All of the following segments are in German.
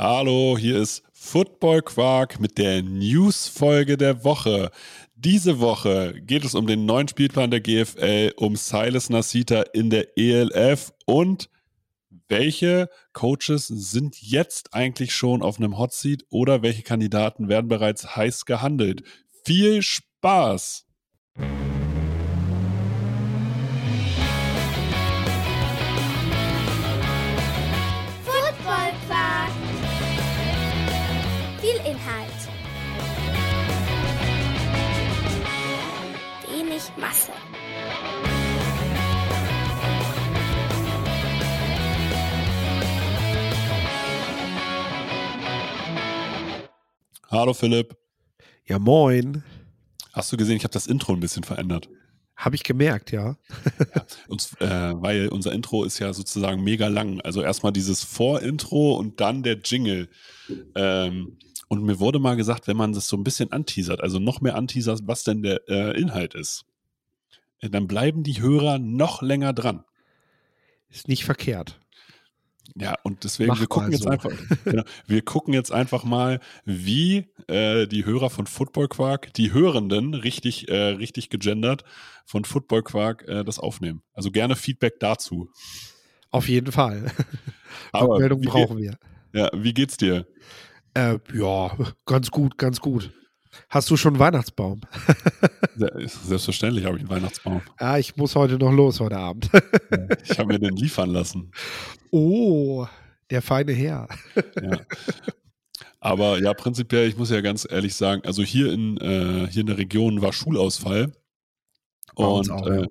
Hallo, hier ist Football Quark mit der News-Folge der Woche. Diese Woche geht es um den neuen Spielplan der GFL, um Silas Nasita in der ELF und welche Coaches sind jetzt eigentlich schon auf einem Hot Seat oder welche Kandidaten werden bereits heiß gehandelt. Viel Spaß! Hallo Philipp. Ja, moin. Hast du gesehen, ich habe das Intro ein bisschen verändert. Habe ich gemerkt, ja. Uns, äh, weil unser Intro ist ja sozusagen mega lang. Also erstmal dieses Vorintro und dann der Jingle. Ähm, und mir wurde mal gesagt, wenn man das so ein bisschen anteasert, also noch mehr anteasert, was denn der äh, Inhalt ist, äh, dann bleiben die Hörer noch länger dran. Ist nicht verkehrt. Ja, und deswegen, Mach wir gucken jetzt so. einfach, genau, wir gucken jetzt einfach mal, wie äh, die Hörer von Football Quark, die Hörenden, richtig, äh, richtig gegendert, von Football Quark äh, das aufnehmen. Also gerne Feedback dazu. Auf jeden Fall. Aber Rückmeldung wie, brauchen wir. Ja, wie geht's dir? Äh, ja, ganz gut, ganz gut. Hast du schon einen Weihnachtsbaum? Se- Selbstverständlich habe ich einen Weihnachtsbaum. Ja, ich muss heute noch los heute Abend. Ich habe mir den liefern lassen. oh, der feine Herr. Ja. Aber ja, prinzipiell, ich muss ja ganz ehrlich sagen, also hier in, äh, hier in der Region war Schulausfall. Bei Und, auch, ja. äh,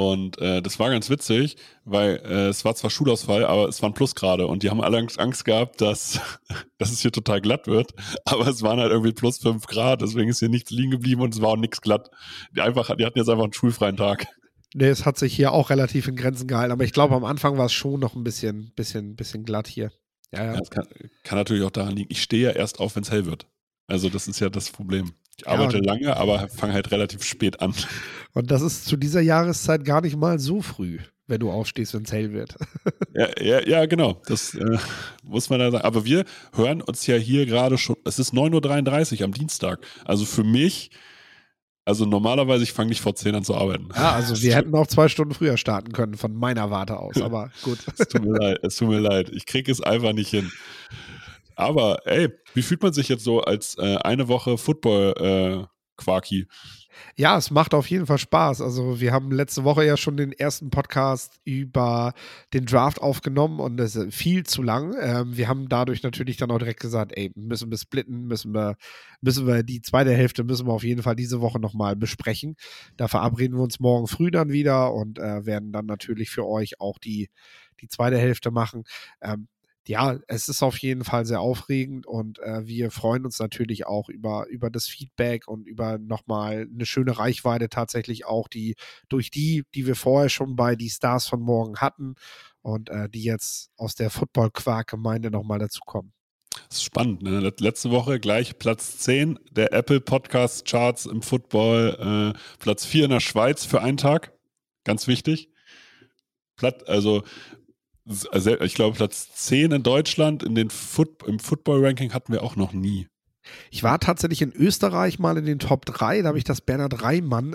und äh, das war ganz witzig, weil äh, es war zwar Schulausfall, aber es waren Plusgrade und die haben alle Angst, gehabt, dass, dass es hier total glatt wird. Aber es waren halt irgendwie plus fünf Grad, deswegen ist hier nichts liegen geblieben und es war auch nichts glatt. Die, einfach, die hatten jetzt einfach einen schulfreien Tag. Nee, es hat sich hier auch relativ in Grenzen gehalten, aber ich glaube, am Anfang war es schon noch ein bisschen, bisschen, bisschen glatt hier. Ja, ja. Ja, das kann, kann natürlich auch daran liegen, ich stehe ja erst auf, wenn es hell wird. Also das ist ja das Problem. Ich Ja, arbeite und- lange, aber fange halt relativ spät an. Und das ist zu dieser Jahreszeit gar nicht mal so früh, wenn du aufstehst, wenn es hell wird. Ja, ja, ja genau. Das äh, muss man da sagen. Aber wir hören uns ja hier gerade schon, es ist 9.33 Uhr am Dienstag. Also für mich, also normalerweise, ich fange nicht vor 10 an zu arbeiten. Ja, also wir hätten auch zwei Stunden früher starten können, von meiner Warte aus, aber gut. Es tut mir leid, es tut mir leid. Ich kriege es einfach nicht hin. Aber ey, wie fühlt man sich jetzt so als äh, eine Woche Football-Quaki? Ja, es macht auf jeden Fall Spaß. Also wir haben letzte Woche ja schon den ersten Podcast über den Draft aufgenommen und das ist viel zu lang. Ähm, wir haben dadurch natürlich dann auch direkt gesagt, ey, müssen wir splitten, müssen wir, müssen wir die zweite Hälfte müssen wir auf jeden Fall diese Woche nochmal besprechen. Da verabreden wir uns morgen früh dann wieder und äh, werden dann natürlich für euch auch die, die zweite Hälfte machen. Ähm, ja, es ist auf jeden Fall sehr aufregend und äh, wir freuen uns natürlich auch über, über das Feedback und über nochmal eine schöne Reichweite tatsächlich auch, die durch die, die wir vorher schon bei die Stars von morgen hatten und äh, die jetzt aus der Football-Quark-Gemeinde nochmal dazukommen. Das ist spannend. Ne? Let- Letzte Woche gleich Platz 10 der Apple Podcast Charts im Football, äh, Platz 4 in der Schweiz für einen Tag. Ganz wichtig. Platt, also ich glaube Platz 10 in Deutschland in den Foot, im Football-Ranking hatten wir auch noch nie. Ich war tatsächlich in Österreich mal in den Top 3, da habe ich das Bernhard Reimann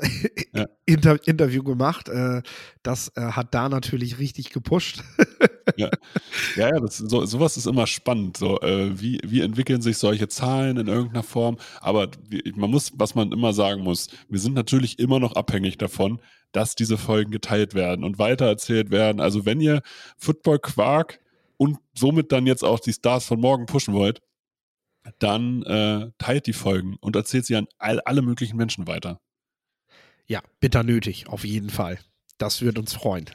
Ja. Inter Interview gemacht. Äh, das äh, hat da natürlich richtig gepusht. Ja, ja, das, so, sowas ist immer spannend. So, äh, wie, wie entwickeln sich solche Zahlen in irgendeiner Form? Aber man muss, was man immer sagen muss, wir sind natürlich immer noch abhängig davon, dass diese Folgen geteilt werden und weitererzählt werden. Also wenn ihr Football Quark und somit dann jetzt auch die Stars von morgen pushen wollt, dann äh, teilt die Folgen und erzählt sie an all, alle möglichen Menschen weiter. Ja, bitter nötig, auf jeden Fall. Das wird uns freuen.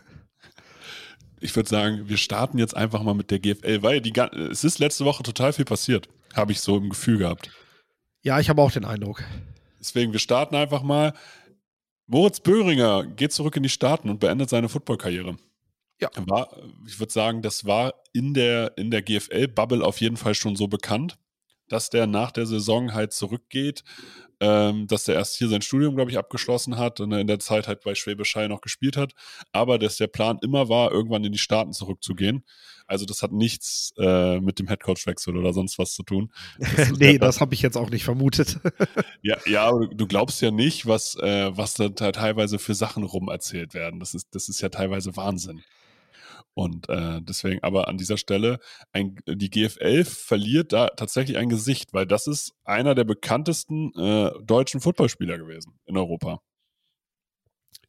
Ich würde sagen, wir starten jetzt einfach mal mit der GFL, weil die, es ist letzte Woche total viel passiert, habe ich so im Gefühl gehabt. Ja, ich habe auch den Eindruck. Deswegen, wir starten einfach mal. Moritz Böhringer geht zurück in die Staaten und beendet seine Footballkarriere. Ja. War, ich würde sagen, das war in der, in der GFL-Bubble auf jeden Fall schon so bekannt. Dass der nach der Saison halt zurückgeht, ähm, dass der erst hier sein Studium, glaube ich, abgeschlossen hat und in der Zeit halt bei Schwäbisch Hall noch gespielt hat, aber dass der Plan immer war, irgendwann in die Staaten zurückzugehen. Also das hat nichts äh, mit dem Headcoach-Wechsel oder sonst was zu tun. Das nee, das habe ich jetzt auch nicht vermutet. ja, ja, du glaubst ja nicht, was, äh, was da teilweise für Sachen rum erzählt werden. Das ist, das ist ja teilweise Wahnsinn. Und äh, deswegen, aber an dieser Stelle, ein, die GFL verliert da tatsächlich ein Gesicht, weil das ist einer der bekanntesten äh, deutschen Footballspieler gewesen in Europa.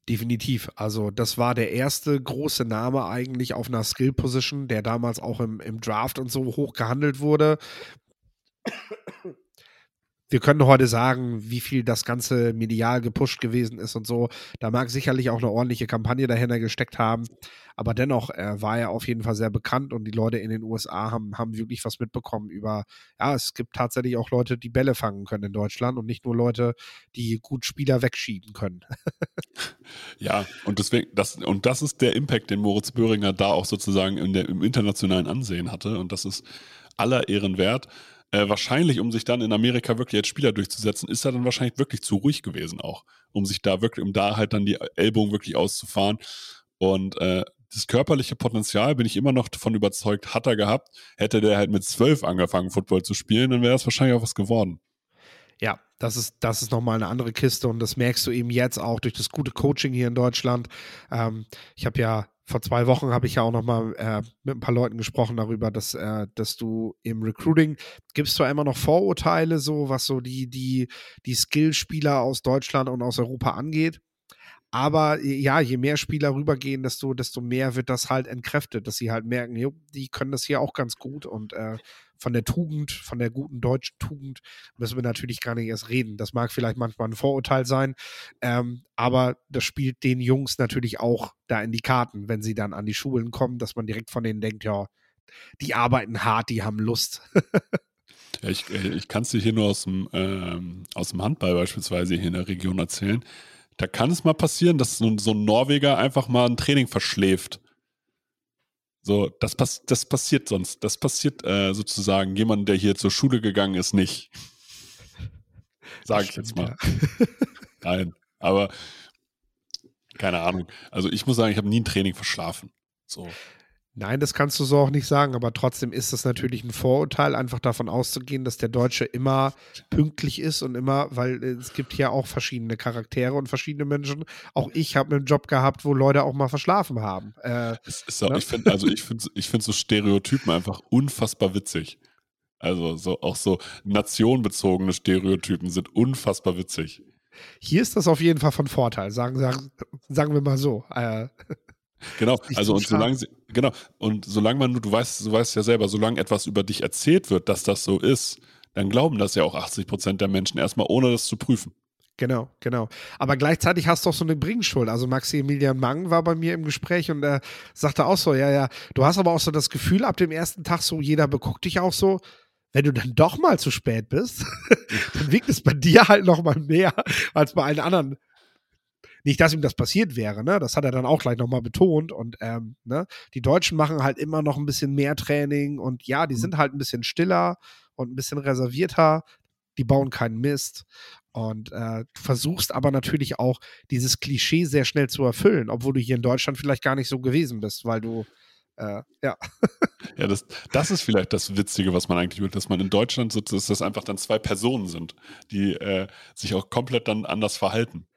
Definitiv. Also, das war der erste große Name eigentlich auf einer Skill-Position, der damals auch im, im Draft und so hoch gehandelt wurde wir können heute sagen, wie viel das Ganze medial gepusht gewesen ist und so. Da mag sicherlich auch eine ordentliche Kampagne dahinter gesteckt haben. Aber dennoch äh, war er auf jeden Fall sehr bekannt und die Leute in den USA haben, haben wirklich was mitbekommen über, ja, es gibt tatsächlich auch Leute, die Bälle fangen können in Deutschland und nicht nur Leute, die gut Spieler wegschieben können. ja, und deswegen, das, und das ist der Impact, den Moritz Böhringer da auch sozusagen in der, im internationalen Ansehen hatte. Und das ist aller Ehren wert. Äh, wahrscheinlich, um sich dann in Amerika wirklich als Spieler durchzusetzen, ist er dann wahrscheinlich wirklich zu ruhig gewesen auch, um sich da wirklich, um da halt dann die Ellbogen wirklich auszufahren. Und äh, das körperliche Potenzial, bin ich immer noch davon überzeugt, hat er gehabt. Hätte der halt mit zwölf angefangen, Football zu spielen, dann wäre das wahrscheinlich auch was geworden. Ja, das ist, das ist nochmal eine andere Kiste und das merkst du eben jetzt auch durch das gute Coaching hier in Deutschland. Ähm, ich habe ja vor zwei Wochen habe ich ja auch noch mal äh, mit ein paar Leuten gesprochen darüber, dass, äh, dass du im Recruiting gibst zwar immer noch Vorurteile, so was so die, die, die Skillspieler aus Deutschland und aus Europa angeht. Aber ja, je mehr Spieler rübergehen, desto, desto mehr wird das halt entkräftet, dass sie halt merken, jo, die können das hier auch ganz gut und äh, von der Tugend, von der guten deutschen Tugend müssen wir natürlich gar nicht erst reden. Das mag vielleicht manchmal ein Vorurteil sein, ähm, aber das spielt den Jungs natürlich auch da in die Karten, wenn sie dann an die Schulen kommen, dass man direkt von denen denkt, ja, die arbeiten hart, die haben Lust. ja, ich, äh, ich kann es dir hier nur aus dem, ähm, aus dem Handball beispielsweise hier in der Region erzählen. Da kann es mal passieren, dass so, so ein Norweger einfach mal ein Training verschläft so, das, pass das passiert sonst. Das passiert äh, sozusagen jemand, der hier zur Schule gegangen ist, nicht. Sag ich jetzt mal. Ja. Nein, aber keine Ahnung. Also ich muss sagen, ich habe nie ein Training verschlafen. So. Nein, das kannst du so auch nicht sagen, aber trotzdem ist es natürlich ein Vorurteil, einfach davon auszugehen, dass der Deutsche immer pünktlich ist und immer, weil es gibt ja auch verschiedene Charaktere und verschiedene Menschen. Auch ich habe einen Job gehabt, wo Leute auch mal verschlafen haben. Äh, auch, ne? Ich finde also ich finde ich find so Stereotypen einfach unfassbar witzig. Also so auch so nationbezogene Stereotypen sind unfassbar witzig. Hier ist das auf jeden Fall von Vorteil, sagen, sagen, sagen wir mal so. Äh, Genau, also und solange genau, und solange man, du weißt, du weißt ja selber, solange etwas über dich erzählt wird, dass das so ist, dann glauben das ja auch 80 Prozent der Menschen erstmal, ohne das zu prüfen. Genau, genau. Aber gleichzeitig hast du auch so eine Bringschuld. Also Maximilian Mang war bei mir im Gespräch und er sagte auch so, ja, ja, du hast aber auch so das Gefühl ab dem ersten Tag so, jeder beguckt dich auch so, wenn du dann doch mal zu spät bist, dann wiegt es bei dir halt noch mal mehr als bei allen anderen nicht, dass ihm das passiert wäre, ne? Das hat er dann auch gleich nochmal betont. Und ähm, ne? die Deutschen machen halt immer noch ein bisschen mehr Training und ja, die mhm. sind halt ein bisschen stiller und ein bisschen reservierter. Die bauen keinen Mist. Und äh, du versuchst aber natürlich auch, dieses Klischee sehr schnell zu erfüllen, obwohl du hier in Deutschland vielleicht gar nicht so gewesen bist, weil du äh, ja. ja, das, das ist vielleicht das Witzige, was man eigentlich will, dass man in Deutschland so, dass das einfach dann zwei Personen sind, die äh, sich auch komplett dann anders verhalten.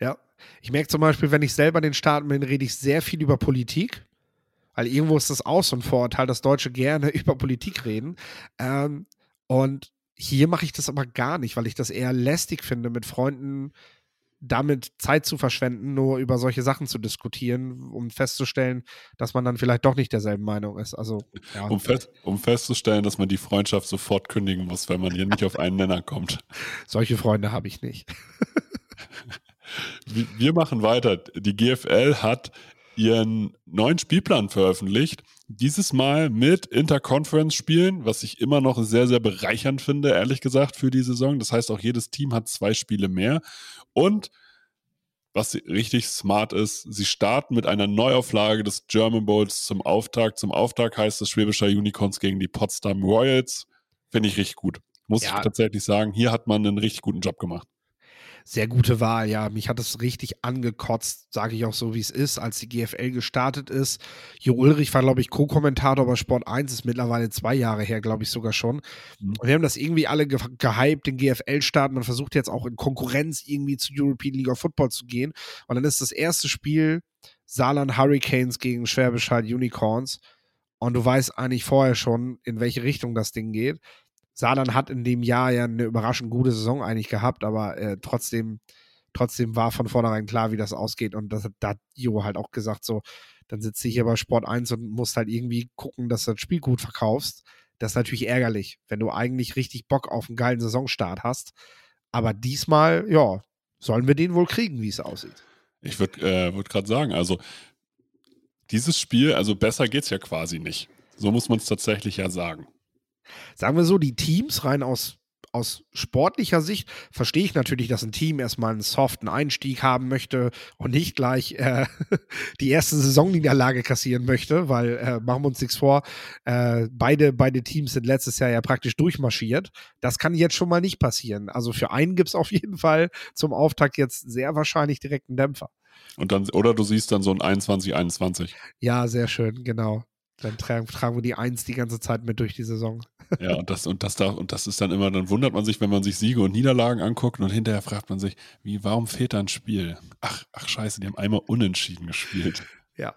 Ja. Ich merke zum Beispiel, wenn ich selber in den Staaten bin, rede ich sehr viel über Politik. Weil irgendwo ist das auch so ein Vorurteil, dass Deutsche gerne über Politik reden. Ähm, und hier mache ich das aber gar nicht, weil ich das eher lästig finde, mit Freunden damit Zeit zu verschwenden, nur über solche Sachen zu diskutieren, um festzustellen, dass man dann vielleicht doch nicht derselben Meinung ist. Also, ja. um, fest, um festzustellen, dass man die Freundschaft sofort kündigen muss, wenn man hier nicht auf einen Nenner kommt. Solche Freunde habe ich nicht. Wir machen weiter. Die GFL hat ihren neuen Spielplan veröffentlicht. Dieses Mal mit Interconference-Spielen, was ich immer noch sehr, sehr bereichernd finde, ehrlich gesagt, für die Saison. Das heißt, auch jedes Team hat zwei Spiele mehr. Und was richtig smart ist, sie starten mit einer Neuauflage des German Bowls zum Auftakt. Zum Auftakt heißt es Schwäbischer Unicorns gegen die Potsdam Royals. Finde ich richtig gut muss ja. ich tatsächlich sagen. Hier hat man einen richtig guten Job gemacht sehr gute Wahl, ja. Mich hat es richtig angekotzt, sage ich auch so, wie es ist, als die GFL gestartet ist. Jo Ulrich war, glaube ich, Co-Kommentator bei Sport 1, ist mittlerweile zwei Jahre her, glaube ich sogar schon. Mhm. Und wir haben das irgendwie alle ge gehypt, den GFL-Start. Man versucht jetzt auch in Konkurrenz irgendwie zu European League of Football zu gehen. Und dann ist das erste Spiel Saarland Hurricanes gegen Schwäbisch Hall Unicorns. Und du weißt eigentlich vorher schon, in welche Richtung das Ding geht. Saarland hat in dem Jahr ja eine überraschend gute Saison eigentlich gehabt, aber äh, trotzdem, trotzdem war von vornherein klar, wie das ausgeht. Und das, da hat Jo halt auch gesagt, so, dann sitzt du hier bei Sport 1 und musst halt irgendwie gucken, dass du das Spiel gut verkaufst. Das ist natürlich ärgerlich, wenn du eigentlich richtig Bock auf einen geilen Saisonstart hast. Aber diesmal, ja, sollen wir den wohl kriegen, wie es aussieht. Ich würde äh, würd gerade sagen, also dieses Spiel, also besser geht es ja quasi nicht. So muss man es tatsächlich ja sagen sagen wir so, die Teams rein aus aus sportlicher Sicht verstehe ich natürlich, dass ein Team erstmal einen soften Einstieg haben möchte und nicht gleich äh, die erste Saisonniederlage kassieren möchte, weil äh, machen wir uns nichts vor, äh, beide, beide Teams sind letztes Jahr ja praktisch durchmarschiert. Das kann jetzt schon mal nicht passieren. Also für einen gibt es auf jeden Fall zum Auftakt jetzt sehr wahrscheinlich direkt einen Dämpfer. Und dann, oder du siehst dann so ein 21-21. Ja, sehr schön, genau. Dann tragen, tragen wir die Eins die ganze Zeit mit durch die Saison. Ja, und das, und das da, und das ist dann immer, dann wundert man sich, wenn man sich Siege und Niederlagen anguckt und hinterher fragt man sich, wie, warum fehlt da ein Spiel? Ach, ach scheiße, die haben einmal unentschieden gespielt. Ja.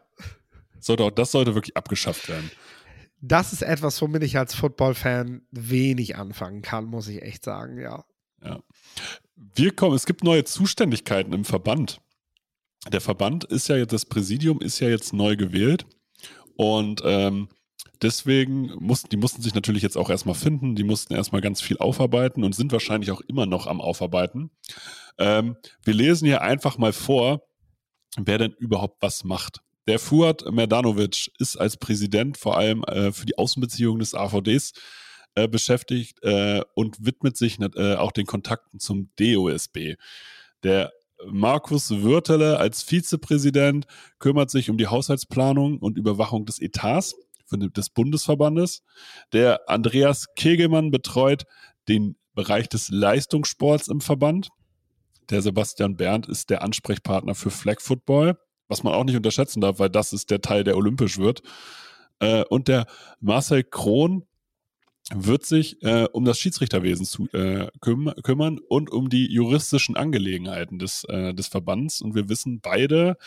Sollte auch, das sollte wirklich abgeschafft werden. Das ist etwas, womit ich als Football-Fan wenig anfangen kann, muss ich echt sagen, ja. Ja. Wir kommen, es gibt neue Zuständigkeiten im Verband. Der Verband ist ja jetzt, das Präsidium ist ja jetzt neu gewählt. Und ähm, deswegen mussten, die mussten sich natürlich jetzt auch erstmal finden, die mussten erstmal ganz viel aufarbeiten und sind wahrscheinlich auch immer noch am Aufarbeiten. Ähm, wir lesen hier einfach mal vor, wer denn überhaupt was macht. Der Fuad Merdanovic ist als Präsident vor allem äh, für die Außenbeziehungen des AVDs äh, beschäftigt äh, und widmet sich äh, auch den Kontakten zum DOSB. Der Markus Würtele als Vizepräsident kümmert sich um die Haushaltsplanung und Überwachung des Etats des Bundesverbandes. Der Andreas Kegelmann betreut den Bereich des Leistungssports im Verband. Der Sebastian Berndt ist der Ansprechpartner für Flag Football, was man auch nicht unterschätzen darf, weil das ist der Teil, der olympisch wird. Äh, und der Marcel Krohn wird sich äh, um das Schiedsrichterwesen zu, äh, küm kümmern und um die juristischen Angelegenheiten des, äh, des Verbands. Und wir wissen beide,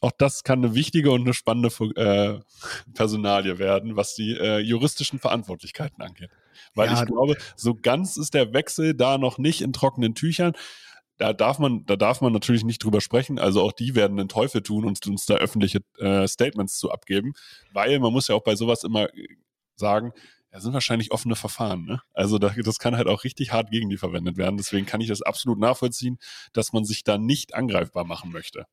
auch das kann eine wichtige und eine spannende äh, Personalie werden, was die äh, juristischen Verantwortlichkeiten angeht. Weil ja, ich glaube, so ganz ist der Wechsel da noch nicht in trockenen Tüchern. Da darf man, da darf man natürlich nicht drüber sprechen. Also auch die werden den Teufel tun und uns da öffentliche äh, Statements zu abgeben, weil man muss ja auch bei sowas immer äh, sagen, ja, sind wahrscheinlich offene Verfahren. Ne? Also das, das kann halt auch richtig hart gegen die verwendet werden. Deswegen kann ich das absolut nachvollziehen, dass man sich da nicht angreifbar machen möchte.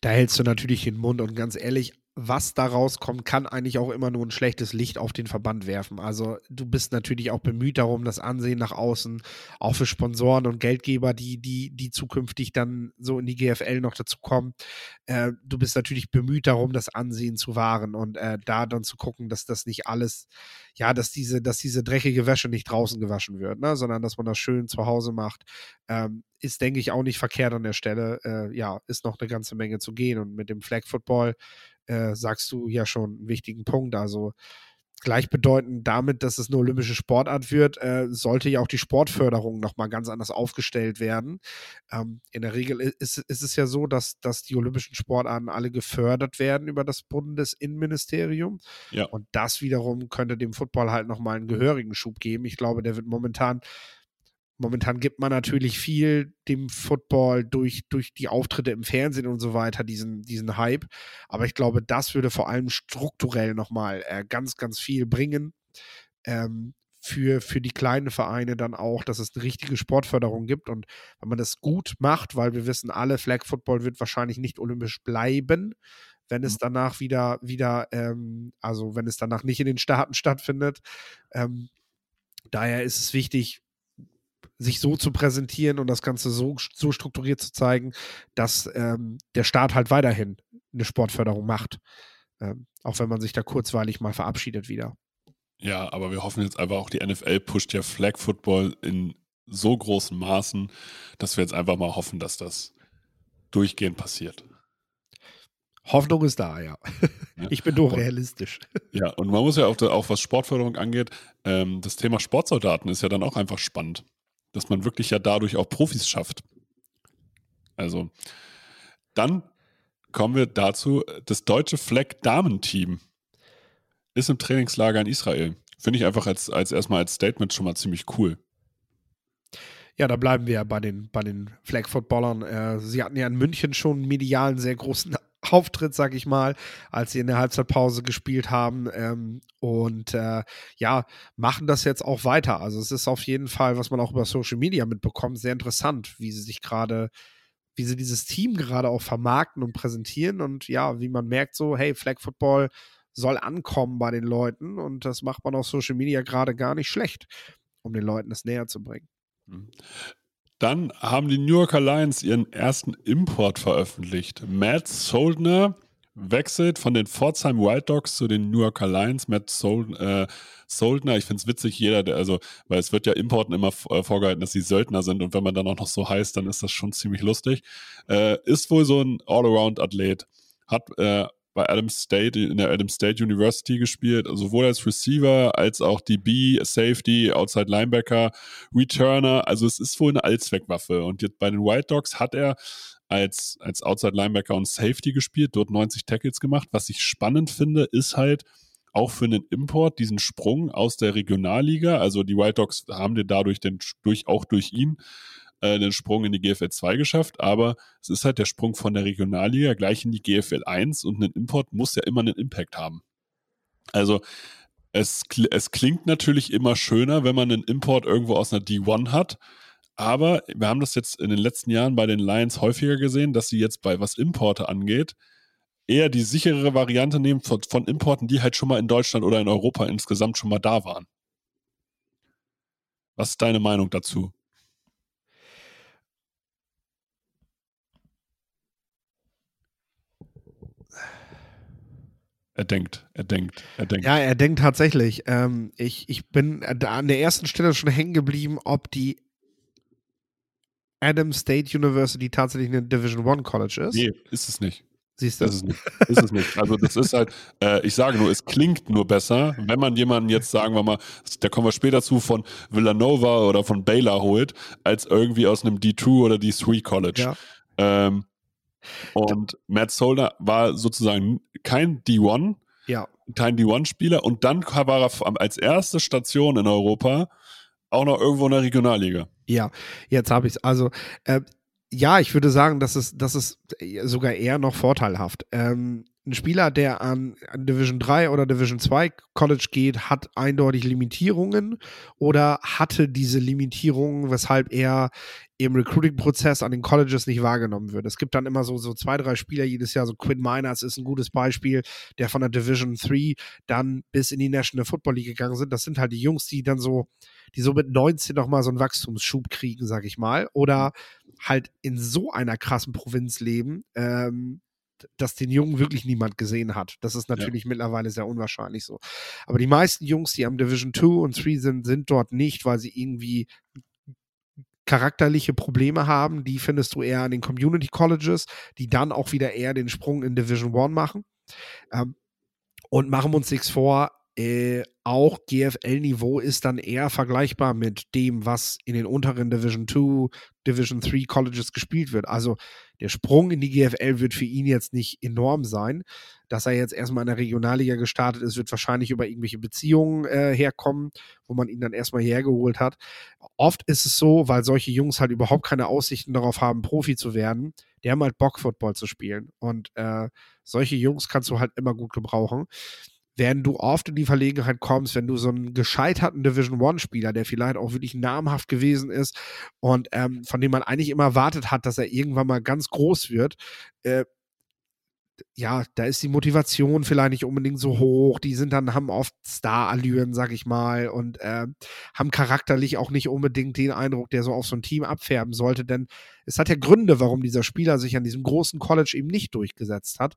Da hältst du natürlich den Mund und ganz ehrlich, was da rauskommt, kann eigentlich auch immer nur ein schlechtes Licht auf den Verband werfen. Also du bist natürlich auch bemüht darum, das Ansehen nach außen, auch für Sponsoren und Geldgeber, die, die, die zukünftig dann so in die GFL noch dazu kommen. Äh, du bist natürlich bemüht darum, das Ansehen zu wahren und äh, da dann zu gucken, dass das nicht alles, ja, dass diese, dass diese dreckige Wäsche nicht draußen gewaschen wird, ne? sondern dass man das schön zu Hause macht. Ähm, ist, denke ich, auch nicht verkehrt an der Stelle. Äh, ja, ist noch eine ganze Menge zu gehen und mit dem Flag Football äh, sagst du ja schon einen wichtigen Punkt. Also gleichbedeutend damit, dass es eine olympische Sportart wird, äh, sollte ja auch die Sportförderung nochmal ganz anders aufgestellt werden. Ähm, in der Regel ist, ist, es ja so, dass, dass die olympischen Sportarten alle gefördert werden über das Bundesinnenministerium. Ja. Und das wiederum könnte dem Football halt nochmal einen gehörigen Schub geben. Ich glaube, der wird momentan momentan gibt man natürlich viel dem Football durch, durch die Auftritte im Fernsehen und so weiter, diesen, diesen Hype. Aber ich glaube, das würde vor allem strukturell nochmal äh, ganz, ganz viel bringen. Ähm, für, für die kleinen Vereine dann auch, dass es eine richtige Sportförderung gibt. Und wenn man das gut macht, weil wir wissen alle, Flag Football wird wahrscheinlich nicht olympisch bleiben, wenn es mhm. danach wieder, wieder, ähm, also wenn es danach nicht in den Staaten stattfindet. Ähm, daher ist es wichtig, sich so zu präsentieren und das Ganze so, so strukturiert zu zeigen, dass ähm, der Staat halt weiterhin eine Sportförderung macht. Ähm, auch wenn man sich da kurzweilig mal verabschiedet wieder. Ja, aber wir hoffen jetzt einfach auch, die NFL pusht ja Flag Football in so großen Maßen, dass wir jetzt einfach mal hoffen, dass das durchgehend passiert. Hoffnung ist da, ja. Ich bin doch realistisch. Ja, und man muss ja auch, auch was Sportförderung angeht, ähm, das Thema Sportsoldaten ist ja dann auch einfach spannend, dass man wirklich ja dadurch auch Profis schafft. Also, dann kommen wir dazu, das deutsche Flag-Damenteam ist im Trainingslager in Israel. Finde ich einfach als, als erstmal als Statement schon mal ziemlich cool. Ja, da bleiben wir ja bei den, bei den Flag-Footballern. Äh, sie hatten ja in München schon medial einen sehr großen Auftritt, sag ich mal, als sie in der Halbzeitpause gespielt haben. Ähm, und äh, ja, machen das jetzt auch weiter. Also es ist auf jeden Fall, was man auch über Social Media mitbekommt, sehr interessant, wie sie sich gerade, wie sie dieses Team gerade auch vermarkten und präsentieren. Und ja, wie man merkt, so, hey, Flag Football soll ankommen bei den Leuten und das macht man auf Social Media gerade gar nicht schlecht, um den Leuten das näher zu bringen. Dann haben die New Yorker Lions ihren ersten Import veröffentlicht. Matt Soldner wechselt von den Pforzheim Wild Dogs zu den New Yorker Lions. Matt Sold, äh, Soldner, ich finde es witzig, jeder, der, also, weil es wird ja Importen immer äh, vorgehalten, dass sie Söldner sind und wenn man dann auch noch so heißt, dann ist das schon ziemlich lustig. Äh, ist wohl so ein All-Around-Athlet. Hat äh, bei Adams State, in der Adams State University gespielt, sowohl als Receiver als auch DB, Safety, Outside Linebacker, Returner. Also es ist wohl eine Allzweckwaffe. Und jetzt bei den White Dogs hat er als, als Outside Linebacker und Safety gespielt, dort 90 Tackles gemacht. Was ich spannend finde, ist halt, auch für einen Import diesen Sprung aus der Regionalliga. Also die White Dogs haben dir dadurch den, durch, auch durch ihn äh, den Sprung in die GFL 2 geschafft, aber es ist halt der Sprung von der Regionalliga gleich in die GFL 1 und ein Import muss ja immer einen Impact haben. Also es, es klingt natürlich immer schöner, wenn man einen Import irgendwo aus einer D1 hat, aber wir haben das jetzt in den letzten Jahren bei den Lions häufiger gesehen, dass sie jetzt bei was Importe angeht, eher die sichere Variante nehmen von, von, Importen, die halt schon mal in Deutschland oder in Europa insgesamt schon mal da waren. Was ist deine Meinung dazu? Er denkt, er denkt, er denkt. Ja, er denkt tatsächlich. Ähm, ich, ich bin da an der ersten Stelle schon hängen geblieben, ob die Adams State University tatsächlich eine Division One College ist. Nee, ist es nicht. Siehst du? Das ist, nicht, ist es nicht. Also das ist halt, äh, ich sage nur, es klingt nur besser, wenn man jemanden jetzt, sagen wir mal, da kommen wir später zu, von Villanova oder von Baylor holt, als irgendwie aus einem D2 oder D3 College. Ja. Ähm, und Matt Solder war sozusagen kein D1, ja. kein D1-Spieler und dann war er als erste Station in Europa auch noch irgendwo in der Regionalliga. Ja, jetzt habe ich es. Also, äh, ja, ich würde sagen, das ist, das ist sogar eher noch vorteilhaft. Ähm, ein Spieler, der an, an, Division 3 oder Division 2 College geht, hat eindeutig Limitierungen oder hatte diese Limitierungen, weshalb er im Recruiting-Prozess an den Colleges nicht wahrgenommen wird. Es gibt dann immer so, so zwei, drei Spieler jedes Jahr, so Quinn Miners ist ein gutes Beispiel, der von der Division 3 dann bis in die National Football League gegangen sind. Das sind halt die Jungs, die dann so, die so mit 19 nochmal so einen Wachstumsschub kriegen, sag ich mal. Oder halt in so einer krassen Provinz leben, ähm, dass den Jungen wirklich niemand gesehen hat. Das ist natürlich ja. mittlerweile sehr unwahrscheinlich so. Aber die meisten Jungs, die am Division 2 und 3 sind, sind dort nicht, weil sie irgendwie charakterliche Probleme haben, die findest du eher an den Community Colleges, die dann auch wieder eher den Sprung in Division One machen. Ähm, und machen uns nichts vor, äh, auch GFL-Niveau ist dann eher vergleichbar mit dem, was in den unteren Division 2, Division 3 Colleges gespielt wird. Also der Sprung in die GFL wird für ihn jetzt nicht enorm sein. Dass er jetzt erstmal in der Regionalliga gestartet ist, wird wahrscheinlich über irgendwelche Beziehungen äh, herkommen, wo man ihn dann erstmal hergeholt hat. Oft ist es so, weil solche Jungs halt überhaupt keine Aussichten darauf haben, Profi zu werden, die haben halt Bock, Football zu spielen. Und äh, solche Jungs kannst du halt immer gut gebrauchen werden du oft in die Verlegenheit kommst, wenn du so einen gescheiterten Division One-Spieler, der vielleicht auch wirklich namhaft gewesen ist und ähm, von dem man eigentlich immer erwartet hat, dass er irgendwann mal ganz groß wird, äh, ja, da ist die Motivation vielleicht nicht unbedingt so hoch. Die sind dann, haben oft Star-Allüren, sag ich mal, und äh, haben charakterlich auch nicht unbedingt den Eindruck, der so auf so ein Team abfärben sollte. Denn es hat ja Gründe, warum dieser Spieler sich an diesem großen College eben nicht durchgesetzt hat.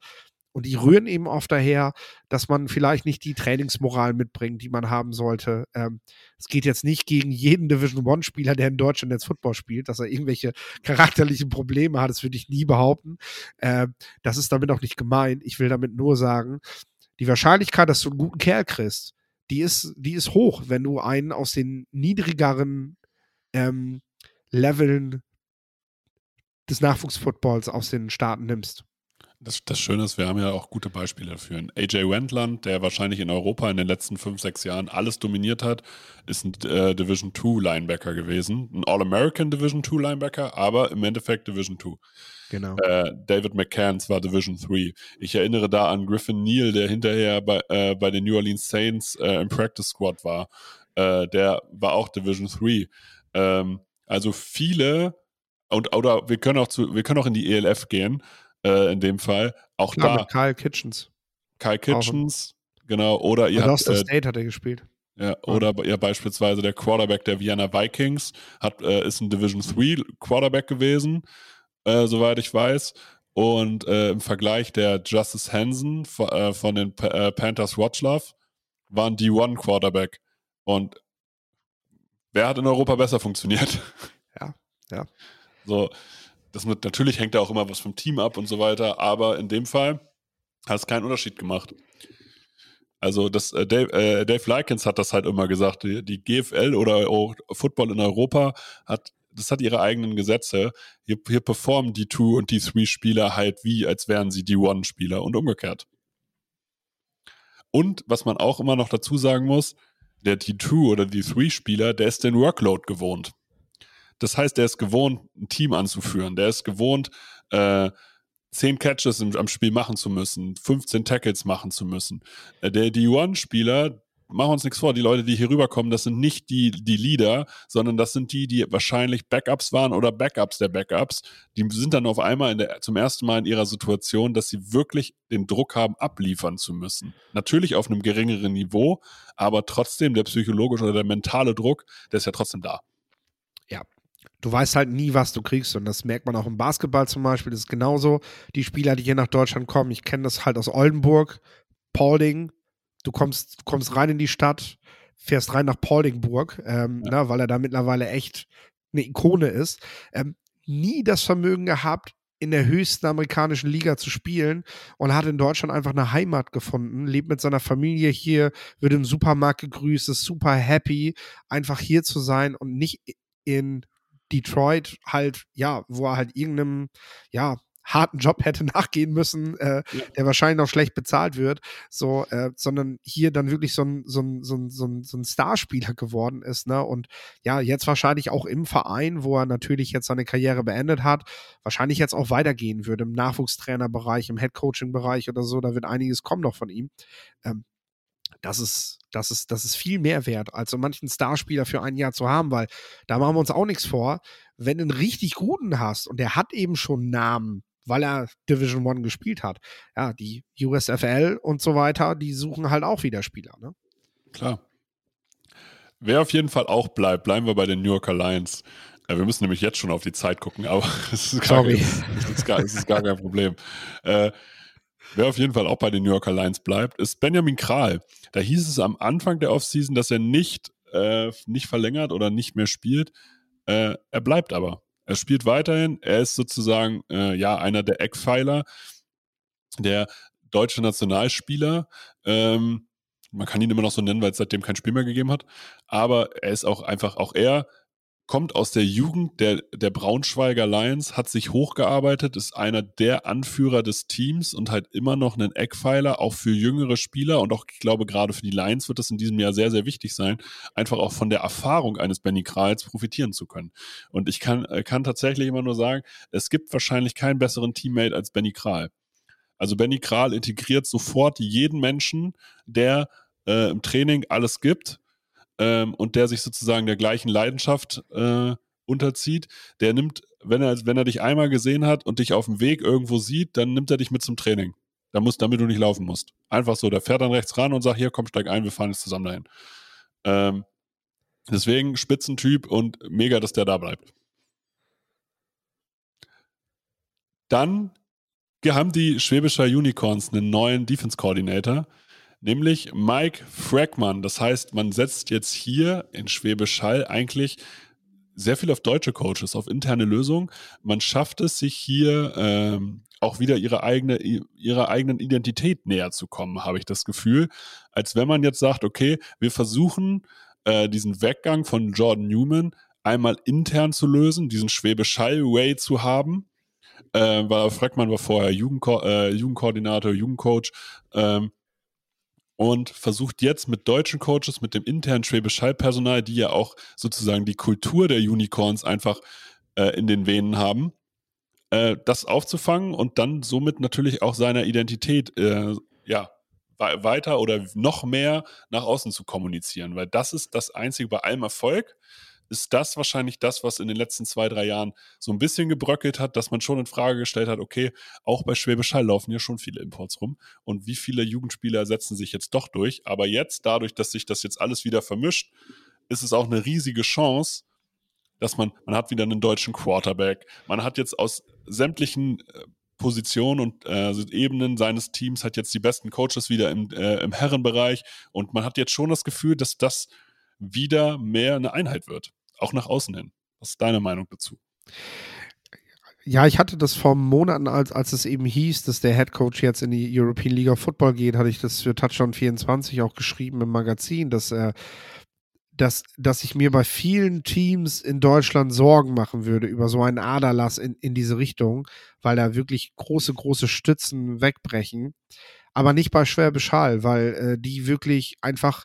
Und die rühren eben oft daher, dass man vielleicht nicht die Trainingsmoral mitbringt, die man haben sollte. Ähm, es geht jetzt nicht gegen jeden Division One-Spieler, der in Deutschland jetzt Football spielt, dass er irgendwelche charakterlichen Probleme hat. Das würde ich nie behaupten. Ähm, das ist damit auch nicht gemeint. Ich will damit nur sagen, die Wahrscheinlichkeit, dass du einen guten Kerl kriegst, die ist, die ist hoch, wenn du einen aus den niedrigeren ähm, Leveln des Nachwuchsfootballs aus den Staaten nimmst. Das, das Schöne ist, wir haben ja auch gute Beispiele dafür. AJ Wendland, der wahrscheinlich in Europa in den letzten fünf, sechs Jahren alles dominiert hat, ist ein äh, Division 2 Linebacker gewesen. Ein All-American Division 2 Linebacker, aber im Endeffekt Division 2. Genau. Äh, David McCann war Division 3. Ich erinnere da an Griffin Neal, der hinterher bei, äh, bei den New Orleans Saints äh, im Practice Squad war. Äh, der war auch Division 3. Ähm, also viele, und, oder wir können auch zu, wir können auch in die ELF gehen äh, in dem Fall. Auch Klar, da. Mit Kyle Kitchens. Kyle Kitchens, genau. Oder ihr habt. Äh, State hat er gespielt. Ja, oder ja, beispielsweise der Quarterback der Vienna Vikings hat, äh, ist ein Division 3 Quarterback gewesen, äh, soweit ich weiß. Und äh, im Vergleich der Justice Hansen von, äh, von den P äh, Panthers Watchlove war ein D1 Quarterback. Und wer hat in Europa besser funktioniert? Ja, ja. So, das mit, natürlich hängt da auch immer was vom Team ab und so weiter, aber in dem Fall hat es keinen Unterschied gemacht. Also das, äh, Dave, äh, Dave Likens hat das halt immer gesagt, die, die GFL oder auch Football in Europa hat, das hat ihre eigenen Gesetze. Hier, hier performen die Two und die Three Spieler halt wie, als wären sie die One Spieler und umgekehrt. Und was man auch immer noch dazu sagen muss, der T2 oder die Three Spieler, der ist den Workload gewohnt. Das heißt, der ist gewohnt, ein Team anzuführen. Der ist gewohnt, äh, 10 Catches im, am Spiel machen zu müssen, 15 Tackles machen zu müssen. Äh, der D1-Spieler, machen wir uns nichts vor, die Leute, die hier rüberkommen, das sind nicht die, die Leader, sondern das sind die, die wahrscheinlich Backups waren oder Backups der Backups. Die sind dann auf einmal der, zum ersten Mal in ihrer Situation, dass sie wirklich den Druck haben, abliefern zu müssen. Natürlich auf einem geringeren Niveau, aber trotzdem der psychologische oder der mentale Druck, der ist ja trotzdem da du weißt halt nie, was du kriegst. Und das merkt man auch im Basketball zum Beispiel. Das ist genauso. Die Spieler, die hier nach Deutschland kommen, ich kenne das halt aus Oldenburg, Paulding. Du kommst, kommst rein in die Stadt, fährst rein nach Pauldingburg, ähm, ja. ne, weil er da mittlerweile echt eine Ikone ist. Ähm, nie das Vermögen gehabt, in der höchsten amerikanischen Liga zu spielen und hat in Deutschland einfach eine Heimat gefunden, lebt mit seiner Familie hier, wird im Supermarkt gegrüßt, ist super happy, einfach hier zu sein und nicht in Detroit halt, ja, wo er halt irgendeinem, ja, harten Job hätte nachgehen müssen, äh, ja. der wahrscheinlich noch schlecht bezahlt wird, so, äh, sondern hier dann wirklich so ein, so ein, so ein, so ein, so ein Starspieler geworden ist, ne? Und ja, jetzt wahrscheinlich auch im Verein, wo er natürlich jetzt seine Karriere beendet hat, wahrscheinlich jetzt auch weitergehen würde im Nachwuchstrainerbereich, im Headcoaching-Bereich oder so, da wird einiges kommen noch von ihm. Ähm, das ist, das ist, das ist viel mehr wert, als so manchen Starspieler für ein Jahr zu haben, weil da machen wir uns auch nichts vor. Wenn du einen richtig guten hast und der hat eben schon Namen, weil er Division One gespielt hat, ja, die USFL und so weiter, die suchen halt auch wieder Spieler, ne? Klar. Wer auf jeden Fall auch bleibt, bleiben wir bei den New Yorker Lions. Ja, wir müssen nämlich jetzt schon auf die Zeit gucken, aber es ist gar, Sorry. Kein, es ist gar, es ist gar kein Problem. Äh, Wer auf jeden Fall auch bei den New Yorker Lions bleibt, ist Benjamin Kral. Da hieß es am Anfang der Offseason, dass er nicht, äh, nicht verlängert oder nicht mehr spielt. Äh, er bleibt aber. Er spielt weiterhin. Er ist sozusagen äh, ja einer der Eckpfeiler, der deutsche Nationalspieler. Ähm, man kann ihn immer noch so nennen, weil es seitdem kein Spiel mehr gegeben hat. Aber er ist auch einfach, auch er kommt aus der Jugend der, der Braunschweiger Lions, hat sich hochgearbeitet, ist einer der Anführer des Teams und halt immer noch einen Eckpfeiler, auch für jüngere Spieler und auch, ich glaube, gerade für die Lions wird das in diesem Jahr sehr, sehr wichtig sein, einfach auch von der Erfahrung eines Benny Krahls profitieren zu können. Und ich kann, äh, kann tatsächlich immer nur sagen, es gibt wahrscheinlich keinen besseren Teammate als Benny Kral. Also Benny Kral integriert sofort jeden Menschen, der äh, im Training alles gibt ähm, und der sich sozusagen der gleichen Leidenschaft äh, unterzieht, der nimmt, wenn er, wenn er dich einmal gesehen hat und dich auf dem Weg irgendwo sieht, dann nimmt er dich mit zum Training. Da musst, damit du nicht laufen musst. Einfach so, der fährt dann rechts ran und sagt, hier, komm, steig ein, wir fahren jetzt zusammen dahin. Ähm, deswegen Spitzentyp und mega, dass der da bleibt. Dann haben die Schwäbischer Unicorns einen neuen Defense Coordinator, nämlich Mike Fragman. Das heißt, man setzt jetzt hier in Schwäbisch Hall eigentlich sehr viel auf deutsche Coaches, auf interne Lösungen. Man schafft es, sich hier ähm, auch wieder ihre eigene, ihrer eigenen Identität näher zu kommen, habe ich das Gefühl. Als wenn man jetzt sagt, okay, wir versuchen äh, diesen Weggang von Jordan Newman einmal intern zu lösen, diesen Schwäbisch Hall-Way zu haben. Äh, weil Freckmann war vorher Jugendko äh, Jugendkoordinator, Jugendcoach. Ähm, und versucht jetzt mit deutschen Coaches, mit dem internen Schwäbisch Hall-Personal, die ja auch sozusagen die Kultur der Unicorns einfach äh, in den Venen haben, äh, das aufzufangen und dann somit natürlich auch seiner Identität äh, ja, weiter oder noch mehr nach außen zu kommunizieren, weil das ist das Einzige bei allem Erfolg, ist das wahrscheinlich das, was in den letzten zwei, drei Jahren so ein bisschen gebröckelt hat, dass man schon in Frage gestellt hat, okay, auch bei Schwäbisch Hall laufen ja schon viele Imports rum und wie viele Jugendspieler setzen sich jetzt doch durch. Aber jetzt, dadurch, dass sich das jetzt alles wieder vermischt, ist es auch eine riesige Chance, dass man, man hat wieder einen deutschen Quarterback, man hat jetzt aus sämtlichen äh, Positionen und äh, Ebenen seines Teams hat jetzt die besten Coaches wieder im, äh, im Herrenbereich und man hat jetzt schon das Gefühl, dass das wieder mehr eine Einheit wird auch nach außen hin. Was ist deine Meinung dazu? Ja, ich hatte das vor Monaten, als, als es eben hieß, dass der Head Coach jetzt in die European League of Football geht, hatte ich das für Touchdown 24 auch geschrieben im Magazin, dass er dass, dass ich mir bei vielen Teams in Deutschland Sorgen machen würde über so einen Aderlass in, in diese Richtung, weil da wirklich große, große Stützen wegbrechen. Aber nicht bei Schwäbisch Hall, weil äh, die wirklich einfach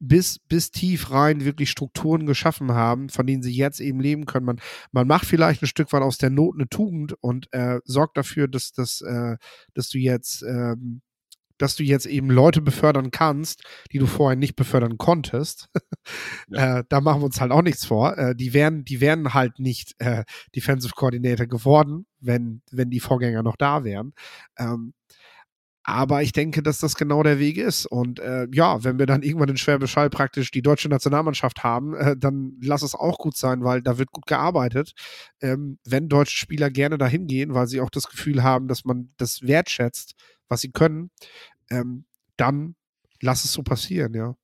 bis, bis tief rein wirklich Strukturen geschaffen haben, von denen sie jetzt eben leben können. Man, man macht vielleicht ein Stück weit aus der Not eine Tugend und äh, sorgt dafür, dass, dass, äh, dass du jetzt ähm, dass du jetzt eben Leute befördern kannst, die du vorher nicht befördern konntest. Ja. äh, da machen wir uns halt auch nichts vor. Äh, die wären, die wären halt nicht äh, Defensive Coordinator geworden, wenn, wenn die Vorgänger noch da wären. Ähm, aber ich denke, dass das genau der Weg ist. Und äh, ja, wenn wir dann irgendwann in Schwäbisch praktisch die deutsche Nationalmannschaft haben, äh, dann lass es auch gut sein, weil da wird gut gearbeitet. Ähm, wenn deutsche Spieler gerne dahin gehen, weil sie auch das Gefühl haben, dass man das wertschätzt, was sie können, ähm, dann lass es so passieren, ja.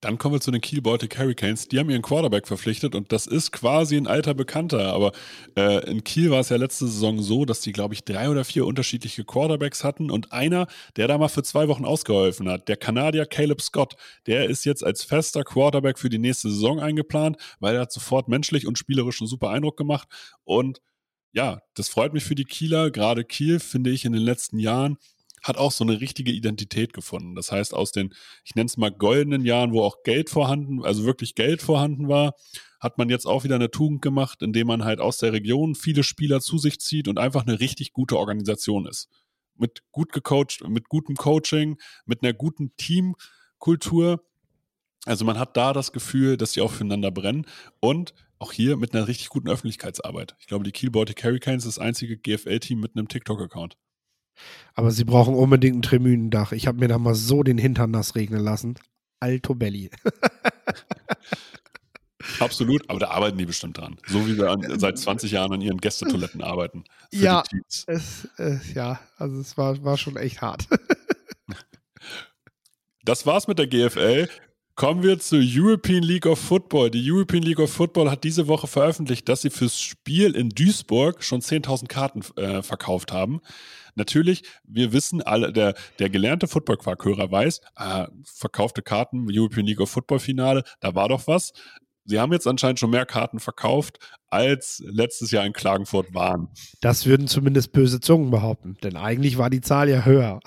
Dann kommen wir zu den Kiel Baltic Hurricanes. Die haben ihren Quarterback verpflichtet und das ist quasi ein alter Bekannter. Aber äh, in Kiel war es ja letzte Saison so, dass die, glaube ich, drei oder vier unterschiedliche Quarterbacks hatten und einer, der da mal für zwei Wochen ausgeholfen hat, der Kanadier Caleb Scott, der ist jetzt als fester Quarterback für die nächste Saison eingeplant, weil er hat sofort menschlich und spielerisch einen super Eindruck gemacht. Und ja, das freut mich für die Kieler. Gerade Kiel, finde ich, in den letzten Jahren hat auch so eine richtige Identität gefunden. Das heißt, aus den, ich nenne es mal goldenen Jahren, wo auch Geld vorhanden, also wirklich Geld vorhanden war, hat man jetzt auch wieder eine Tugend gemacht, indem man halt aus der Region viele Spieler zu sich zieht und einfach eine richtig gute Organisation ist. Mit gut gecoacht, mit gutem Coaching, mit einer guten Teamkultur. Also man hat da das Gefühl, dass sie auch füreinander brennen und auch hier mit einer richtig guten Öffentlichkeitsarbeit. Ich glaube, die Kiel Baltic Hurricanes ist das einzige GFL-Team mit einem TikTok-Account. Aber sie brauchen unbedingt ein Tribünendach. Ich habe mir da mal so den Hintern nass regnen lassen. Alto Belli. Absolut, aber da arbeiten die bestimmt dran. So wie wir an, seit 20 Jahren an ihren Gästetoiletten arbeiten. Ja, es, äh, ja, also es war, war schon echt hart. das war's mit der GFL. Kommen wir zur European League of Football. Die European League of Football hat diese Woche veröffentlicht, dass sie fürs Spiel in Duisburg schon 10.000 Karten äh, verkauft haben. Natürlich, wir wissen alle, der, der gelernte Football-Quark-Hörer weiß, äh, verkaufte Karten, European League of Football Finale, da war doch was. Sie haben jetzt anscheinend schon mehr Karten verkauft, als letztes Jahr in Klagenfurt waren. Das würden zumindest böse Zungen behaupten, denn eigentlich war die Zahl ja höher.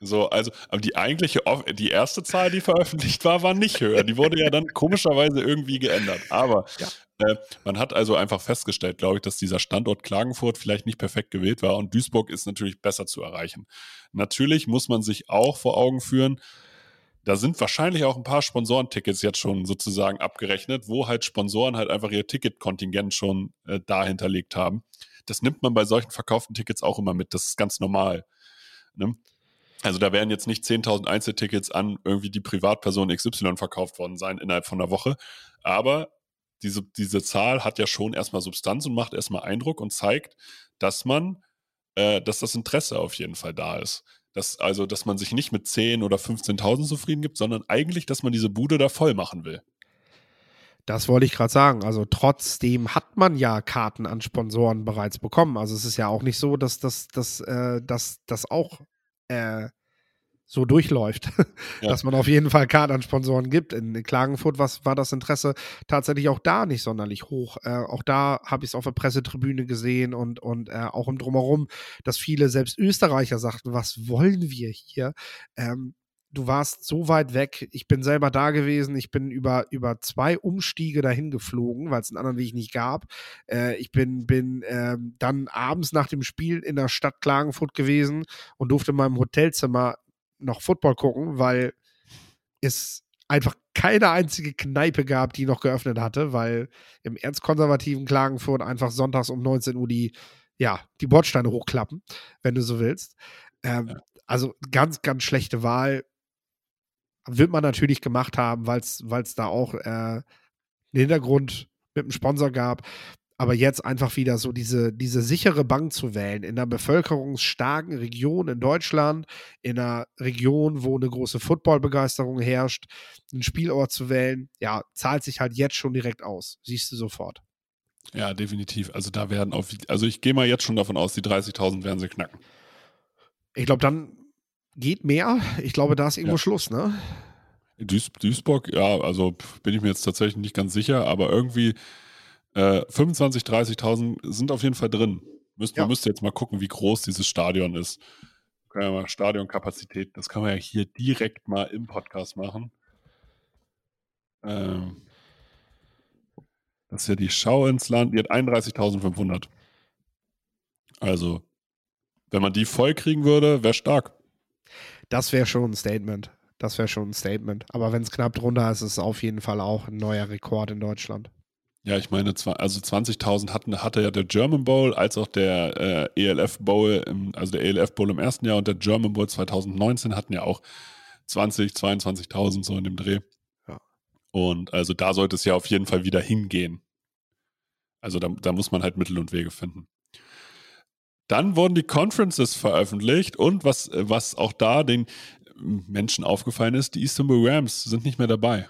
So, also, die eigentliche, die erste Zahl, die veröffentlicht war, war nicht höher. Die wurde ja dann komischerweise irgendwie geändert. Aber ja. Äh, man hat also einfach festgestellt, glaube ich, dass dieser Standort Klagenfurt vielleicht nicht perfekt gewählt war und Duisburg ist natürlich besser zu erreichen. Natürlich muss man sich auch vor Augen führen, da sind wahrscheinlich auch ein paar Sponsorentickets jetzt schon sozusagen abgerechnet, wo halt Sponsoren halt einfach ihr Ticketkontingent schon äh, da haben. Das nimmt man bei solchen verkauften Tickets auch immer mit. Das ist ganz normal. Ne? Also da werden jetzt nicht 10.000 Einzeltickets an irgendwie die Privatperson XY verkauft worden sein innerhalb von einer Woche. Aber diese, diese Zahl hat ja schon erstmal Substanz und macht erstmal Eindruck und zeigt, dass man, äh, dass das Interesse auf jeden Fall da ist. Dass, also, dass man sich nicht mit 10.000 oder 15.000 zufrieden gibt, sondern eigentlich, dass man diese Bude da voll machen will. Das wollte ich gerade sagen. Also trotzdem hat man ja Karten an Sponsoren bereits bekommen. Also es ist ja auch nicht so, dass das, dass, äh, dass, das auch äh, so durchläuft, ja. dass man auf jeden Fall Karten an Sponsoren gibt. In Klagenfurt was, war das Interesse tatsächlich auch da nicht sonderlich hoch. Äh, auch da habe ich es auf der Pressetribüne gesehen und, und äh, auch im Drumherum, dass viele, selbst Österreicher, sagten, was wollen wir hier? Ähm, du warst so weit weg. Ich bin selber da gewesen. Ich bin über, über zwei Umstiege dahin geflogen, weil es einen anderen Weg nicht gab. Äh, ich bin, bin äh, dann abends nach dem Spiel in der Stadt Klagenfurt gewesen und durfte in meinem Hotelzimmer noch Football gucken, weil es einfach keine einzige Kneipe gab, die noch geöffnet hatte, weil im erzkonservativen Klagenfurt einfach sonntags um 19 Uhr die, ja, die Bordsteine hochklappen, wenn du so willst. Ähm, ja. Also ganz, ganz schlechte Wahl wird man natürlich gemacht haben, weil es da auch äh, einen Hintergrund mit dem Sponsor gab. Aber jetzt einfach wieder so diese, diese sichere Bank zu wählen, in einer bevölkerungsstarken Region in Deutschland, in einer Region, wo eine große Footballbegeisterung herrscht, einen Spielort zu wählen, ja, zahlt sich halt jetzt schon direkt aus. Siehst du sofort. Ja, definitiv. Also da werden auf, also ich gehe mal jetzt schon davon aus, die 30.000 werden sie knacken. Ich glaube, dann geht mehr. Ich glaube, da ist irgendwo ja. Schluss, ne? Duis Duisburg, ja, also bin ich mir jetzt tatsächlich nicht ganz sicher, aber irgendwie äh, 25, 30.000 sind auf jeden Fall drin. Müsst, ja. Man müsste jetzt mal gucken, wie groß dieses Stadion ist. Können ja mal Stadionkapazität, das kann man ja hier direkt mal im Podcast machen. Ähm, das ist ja die Schau ins Land, die hat 31.500. Also, wenn man die voll kriegen würde, wäre stark. Das wäre schon ein Statement. Das wäre schon ein Statement. Aber wenn es knapp drunter ist, ist es auf jeden Fall auch ein neuer Rekord in Deutschland. Ja, ich meine, also 20.000 hatten, hatte ja der German Bowl als auch der äh, ELF Bowl, im, also der ELF Bowl im ersten Jahr und der German Bowl 2019 hatten ja auch 20, 22.000 so in dem Dreh. Ja. Und also da sollte es ja auf jeden Fall wieder hingehen. Also da, da muss man halt Mittel und Wege finden. Dann wurden die Conferences veröffentlicht und was, was auch da den Menschen aufgefallen ist, die Istanbul Rams sind nicht mehr dabei.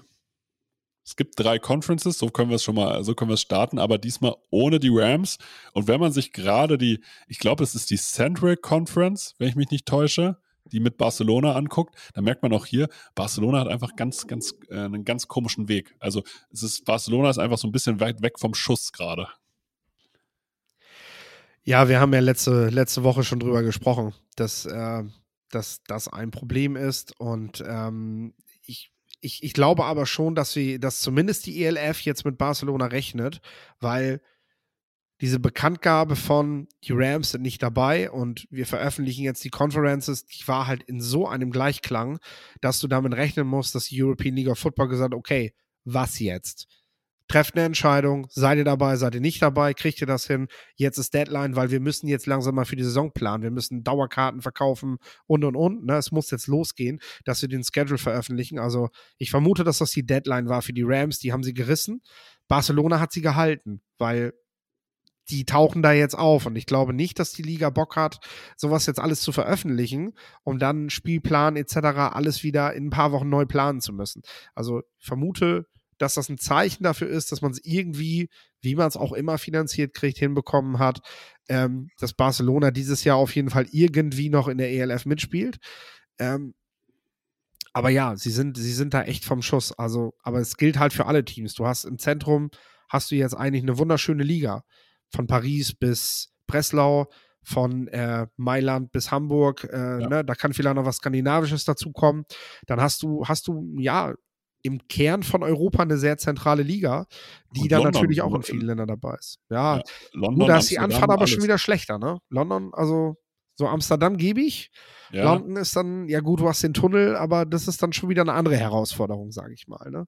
Es gibt drei Conferences, so können wir es schon mal, so können wir es starten, aber diesmal ohne die Rams. Und wenn man sich gerade die, ich glaube, es ist die Central Conference, wenn ich mich nicht täusche, die mit Barcelona anguckt, dann merkt man auch hier, Barcelona hat einfach ganz, ganz, äh, einen ganz komischen Weg. Also es ist, Barcelona ist einfach so ein bisschen weit weg vom Schuss gerade. Ja, wir haben ja letzte, letzte Woche schon drüber gesprochen, dass, äh, dass das ein Problem ist. Und ähm, ich, ich, ich glaube aber schon, dass sie, dass zumindest die ELF jetzt mit Barcelona rechnet, weil diese Bekanntgabe von die Rams sind nicht dabei und wir veröffentlichen jetzt die Conferences, die war halt in so einem Gleichklang, dass du damit rechnen musst, dass die European League of Football gesagt okay, was jetzt? Trefft eine Entscheidung, seid ihr dabei, seid ihr nicht dabei, kriegt ihr das hin? Jetzt ist Deadline, weil wir müssen jetzt langsam mal für die Saison planen. Wir müssen Dauerkarten verkaufen und und und. Ne? Es muss jetzt losgehen, dass wir den Schedule veröffentlichen. Also ich vermute, dass das die Deadline war für die Rams. Die haben sie gerissen. Barcelona hat sie gehalten, weil die tauchen da jetzt auf. Und ich glaube nicht, dass die Liga Bock hat, sowas jetzt alles zu veröffentlichen, um dann Spielplan etc. alles wieder in ein paar Wochen neu planen zu müssen. Also vermute, dass das ein Zeichen dafür ist, dass man es irgendwie, wie man es auch immer finanziert kriegt, hinbekommen hat, ähm, dass Barcelona dieses Jahr auf jeden Fall irgendwie noch in der ELF mitspielt. Ähm, aber ja, sie sind, sie sind da echt vom Schuss. Also, aber es gilt halt für alle Teams. Du hast im Zentrum hast du jetzt eigentlich eine wunderschöne Liga. Von Paris bis Breslau, von äh, Mailand bis Hamburg. Äh, ja. ne, da kann vielleicht noch was Skandinavisches dazukommen. Dann hast du, hast du, ja, im Kern von Europa eine sehr zentrale Liga, die und dann London, natürlich auch in vielen Ländern dabei ist. Ja, ja London, gut, da ist die Anfahrt aber alles. schon wieder schlechter, ne? London, also so Amsterdam gebe ich. Ja. London ist dann, ja gut, du hast den Tunnel, aber das ist dann schon wieder eine andere Herausforderung, sage ich mal, ne?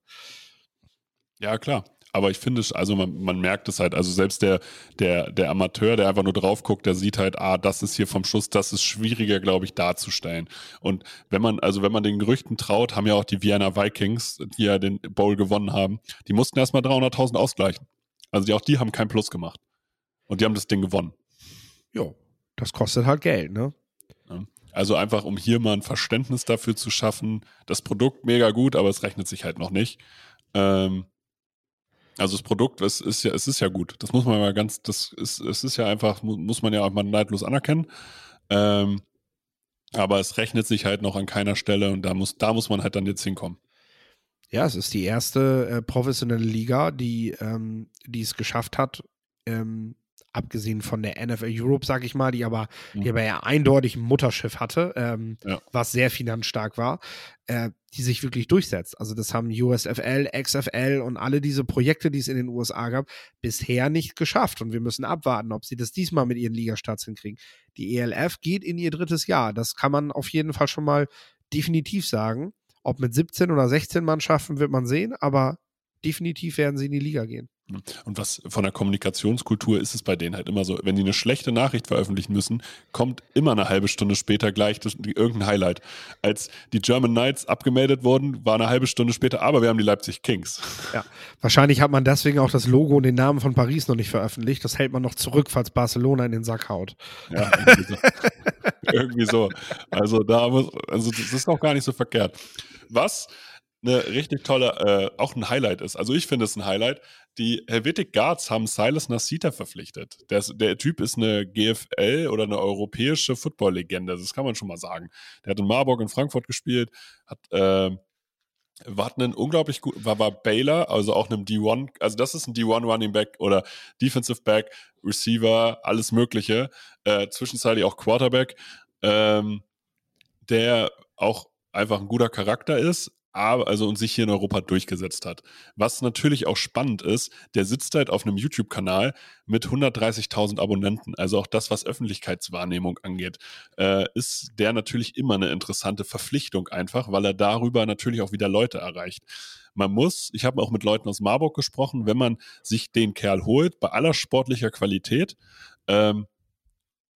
Ja, klar. Aber ich finde, also man, man merkt es halt, also selbst der, der, der Amateur, der einfach nur drauf guckt, der sieht halt, ah, das ist hier vom Schuss, das ist schwieriger, glaube ich, darzustellen. Und wenn man, also wenn man den Gerüchten traut, haben ja auch die Vienna Vikings, die ja den Bowl gewonnen haben, die mussten erstmal 300.000 ausgleichen. Also die, auch die haben kein Plus gemacht. Und die haben das Ding gewonnen. Jo, das kostet halt Geld, ne? Also einfach, um hier mal ein Verständnis dafür zu schaffen. Das Produkt mega gut, aber es rechnet sich halt noch nicht. Ähm, also das Produkt, es ist ja, es ist ja gut. Das muss man mal ganz, das ist, es ist ja einfach, muss man ja auch mal neidlos anerkennen. Ähm, aber es rechnet sich halt noch an keiner Stelle und da muss, da muss man halt dann jetzt hinkommen. Ja, es ist die erste äh, professionelle Liga, die, ähm, die es geschafft hat, ähm, abgesehen von der NFL Europe, sag ich mal, die aber, mhm. die aber ja eindeutig ein Mutterschiff hatte, ähm, ja. was sehr finanzstark war, äh, die sich wirklich durchsetzt. Also das haben USFL, XFL und alle diese Projekte, die es in den USA gab, bisher nicht geschafft. Und wir müssen abwarten, ob sie das diesmal mit ihren Ligastarts hinkriegen. Die ELF geht in ihr drittes Jahr. Das kann man auf jeden Fall schon mal definitiv sagen. Ob mit 17 oder 16 Mannschaften wird man sehen, aber definitiv werden sie in die Liga gehen. Und was von der Kommunikationskultur ist es bei denen halt immer so, wenn die eine schlechte Nachricht veröffentlichen müssen, kommt immer eine halbe Stunde später gleich das, irgendein Highlight. Als die German Knights abgemeldet wurden, war eine halbe Stunde später, aber wir haben die Leipzig Kings. Ja, wahrscheinlich hat man deswegen auch das Logo und den Namen von Paris noch nicht veröffentlicht. Das hält man noch zurück, falls Barcelona in den Sack haut. Ja, irgendwie so. irgendwie so. Also da muss, also das ist auch gar nicht so verkehrt. Was eine richtig tolle, äh, auch ein Highlight ist. Also ich finde es ein Highlight. Die Helvetic Guards haben Silas Nasita verpflichtet. Der, der, Typ ist eine GFL oder eine europäische Football-Legende. Das kann man schon mal sagen. Der hat in Marburg in Frankfurt gespielt, hat äh, war einen unglaublich gut, war, war Baylor, also auch einem D1, also das ist ein D1 Running Back oder Defensive Back, Receiver, alles Mögliche, äh, zwischenzeitlich auch Quarterback, ähm, der auch einfach ein guter Charakter ist, aber, also und sich hier in Europa durchgesetzt hat. Was natürlich auch spannend ist, der sitzt halt auf einem YouTube-Kanal mit 130.000 Abonnenten. Also auch das, was Öffentlichkeitswahrnehmung angeht, äh, ist der natürlich immer eine interessante Verpflichtung einfach, weil er darüber natürlich auch wieder Leute erreicht. Man muss, ich habe auch mit Leuten aus Marburg gesprochen, wenn man sich den Kerl holt, bei aller sportlicher Qualität, ähm,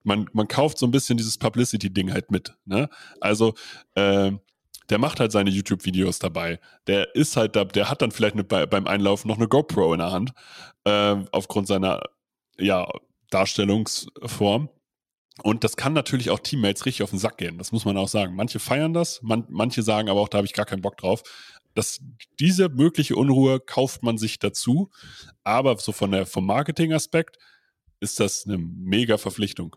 man, man kauft so ein bisschen dieses Publicity-Ding halt mit. Ne? Also ähm, der macht halt seine YouTube-Videos dabei. Der ist halt da, der hat dann vielleicht eine, beim Einlaufen noch eine GoPro in der Hand, äh, aufgrund seiner ja, Darstellungsform. Und das kann natürlich auch Teammates richtig auf den Sack gehen. Das muss man auch sagen. Manche feiern das, man, manche sagen aber auch, da habe ich gar keinen Bock drauf. Das, diese mögliche Unruhe kauft man sich dazu. Aber so von der, vom Marketing-Aspekt ist das eine mega Verpflichtung.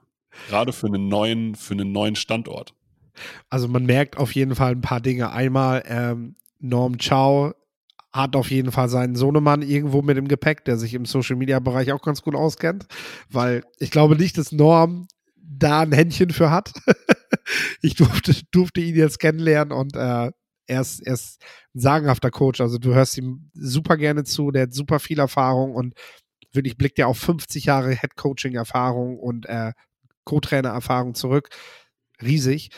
Gerade für einen neuen, für einen neuen Standort. Also man merkt auf jeden Fall ein paar Dinge. Einmal, ähm, Norm Chow hat auf jeden Fall seinen Sohnemann irgendwo mit im Gepäck, der sich im Social Media Bereich auch ganz gut auskennt, weil ich glaube nicht, dass Norm da ein Händchen für hat. ich durfte, durfte ihn jetzt kennenlernen und äh, er ist, er ist ein sagenhafter Coach. Also du hörst ihm super gerne zu, der hat super viel Erfahrung und wirklich blickt ja auf 50 Jahre Head Coaching Erfahrung und äh, Co-Trainer Erfahrung zurück. Riesig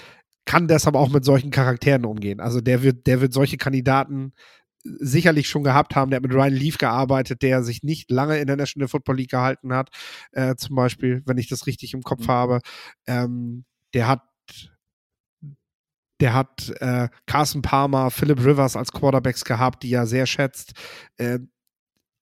kann deshalb auch mit solchen Charakteren umgehen. Also der wird, der wird solche Kandidaten sicherlich schon gehabt haben. Der hat mit Ryan Leaf gearbeitet, der sich nicht lange in der National Football League gehalten hat, äh, zum Beispiel, wenn ich das richtig im Kopf mhm. habe. Ähm, der hat der hat äh, Carson Palmer, Philip Rivers als Quarterbacks gehabt, die er sehr schätzt. Äh,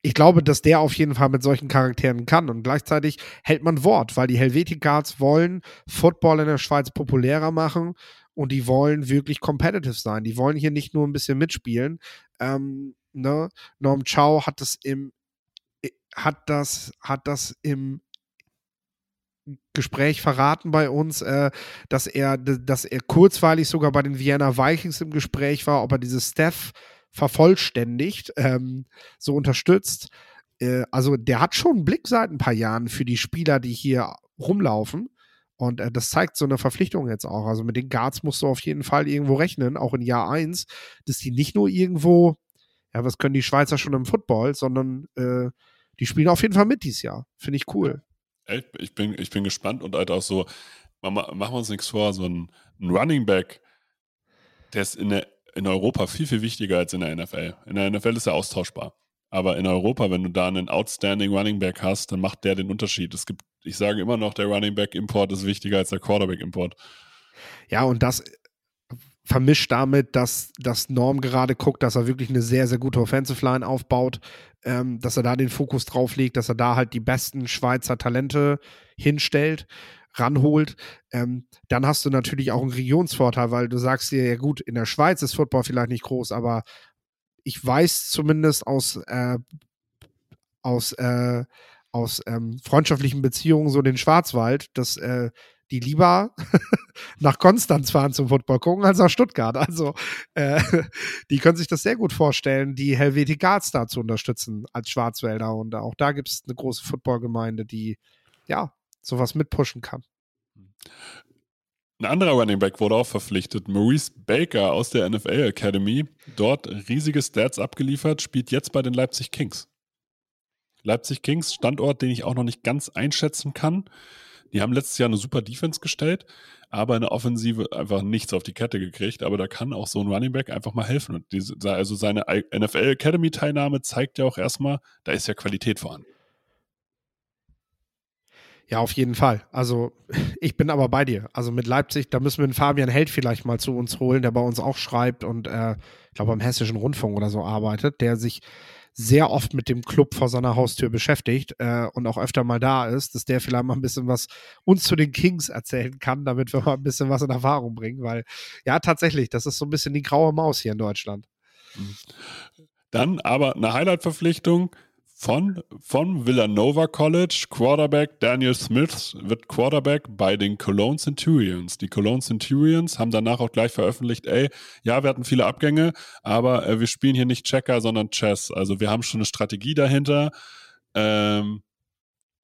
ich glaube, dass der auf jeden Fall mit solchen Charakteren kann. Und gleichzeitig hält man Wort, weil die Helvetic wollen Football in der Schweiz populärer machen und die wollen wirklich competitive sein. Die wollen hier nicht nur ein bisschen mitspielen. Ähm, ne? Norm Chow hat das im hat das hat das im Gespräch verraten bei uns, äh, dass er dass er kurzweilig sogar bei den Vienna Vikings im Gespräch war, ob er dieses Steph vervollständigt, ähm, so unterstützt. Äh, also der hat schon einen Blick seit ein paar Jahren für die Spieler, die hier rumlaufen. Und äh, das zeigt so eine Verpflichtung jetzt auch. Also mit den Guards musst du auf jeden Fall irgendwo rechnen, auch in Jahr 1, dass die nicht nur irgendwo, ja, was können die Schweizer schon im Football, sondern äh, die spielen auf jeden Fall mit dieses Jahr. Finde ich cool. Ich bin, ich bin gespannt und halt auch so, machen wir uns nichts vor, so ein, ein Running Back, der ist in der in Europa viel, viel wichtiger als in der NFL. In der NFL ist er austauschbar. Aber in Europa, wenn du da einen outstanding Running Back hast, dann macht der den Unterschied. Es gibt, ich sage immer noch, der Running Back Import ist wichtiger als der Quarterback Import. Ja, und das vermischt damit, dass, dass Norm gerade guckt, dass er wirklich eine sehr, sehr gute Offensive Line aufbaut, ähm, dass er da den Fokus drauf legt, dass er da halt die besten Schweizer Talente hinstellt, ranholt. Ähm, dann hast du natürlich auch einen Regionsvorteil, weil du sagst dir, ja gut, in der Schweiz ist Football vielleicht nicht groß, aber ich weiß zumindest aus, äh, aus, äh, aus ähm, freundschaftlichen Beziehungen so den Schwarzwald, dass äh, die lieber nach Konstanz fahren zum Football gucken als nach Stuttgart. Also äh, die können sich das sehr gut vorstellen, die Helvetic Star zu unterstützen als Schwarzwälder. Und auch da gibt es eine große Footballgemeinde, die ja sowas mitpushen kann. Ein anderer Running Back wurde auch verpflichtet, Maurice Baker aus der NFL Academy. Dort riesige Stats abgeliefert, spielt jetzt bei den Leipzig Kings. Leipzig Kings, Standort, den ich auch noch nicht ganz einschätzen kann. Die haben letztes Jahr eine super Defense gestellt, aber in der Offensive einfach nichts auf die Kette gekriegt. Aber da kann auch so ein Running Back einfach mal helfen. Und diese, also seine NFL Academy Teilnahme zeigt ja auch erstmal, da ist ja Qualität vorhanden. Ja, auf jeden Fall. Also ich bin aber bei dir. Also mit Leipzig, da müssen wir den Fabian Held vielleicht mal zu uns holen, der bei uns auch schreibt und äh, ich glaube am Hessischen Rundfunk oder so arbeitet, der sich sehr oft mit dem Club vor seiner Haustür beschäftigt äh, und auch öfter mal da ist, dass der vielleicht mal ein bisschen was uns zu den Kings erzählen kann, damit wir mal ein bisschen was in Erfahrung bringen, weil ja, tatsächlich, das ist so ein bisschen die graue Maus hier in Deutschland. Dann aber eine Highlight-Verpflichtung von, von Villanova College, Quarterback Daniel Smith wird Quarterback bei den Cologne Centurions. Die Cologne Centurions haben danach auch gleich veröffentlicht, ey, ja, wir hatten viele Abgänge, aber äh, wir spielen hier nicht Checker, sondern Chess. Also wir haben schon eine Strategie dahinter. Ähm,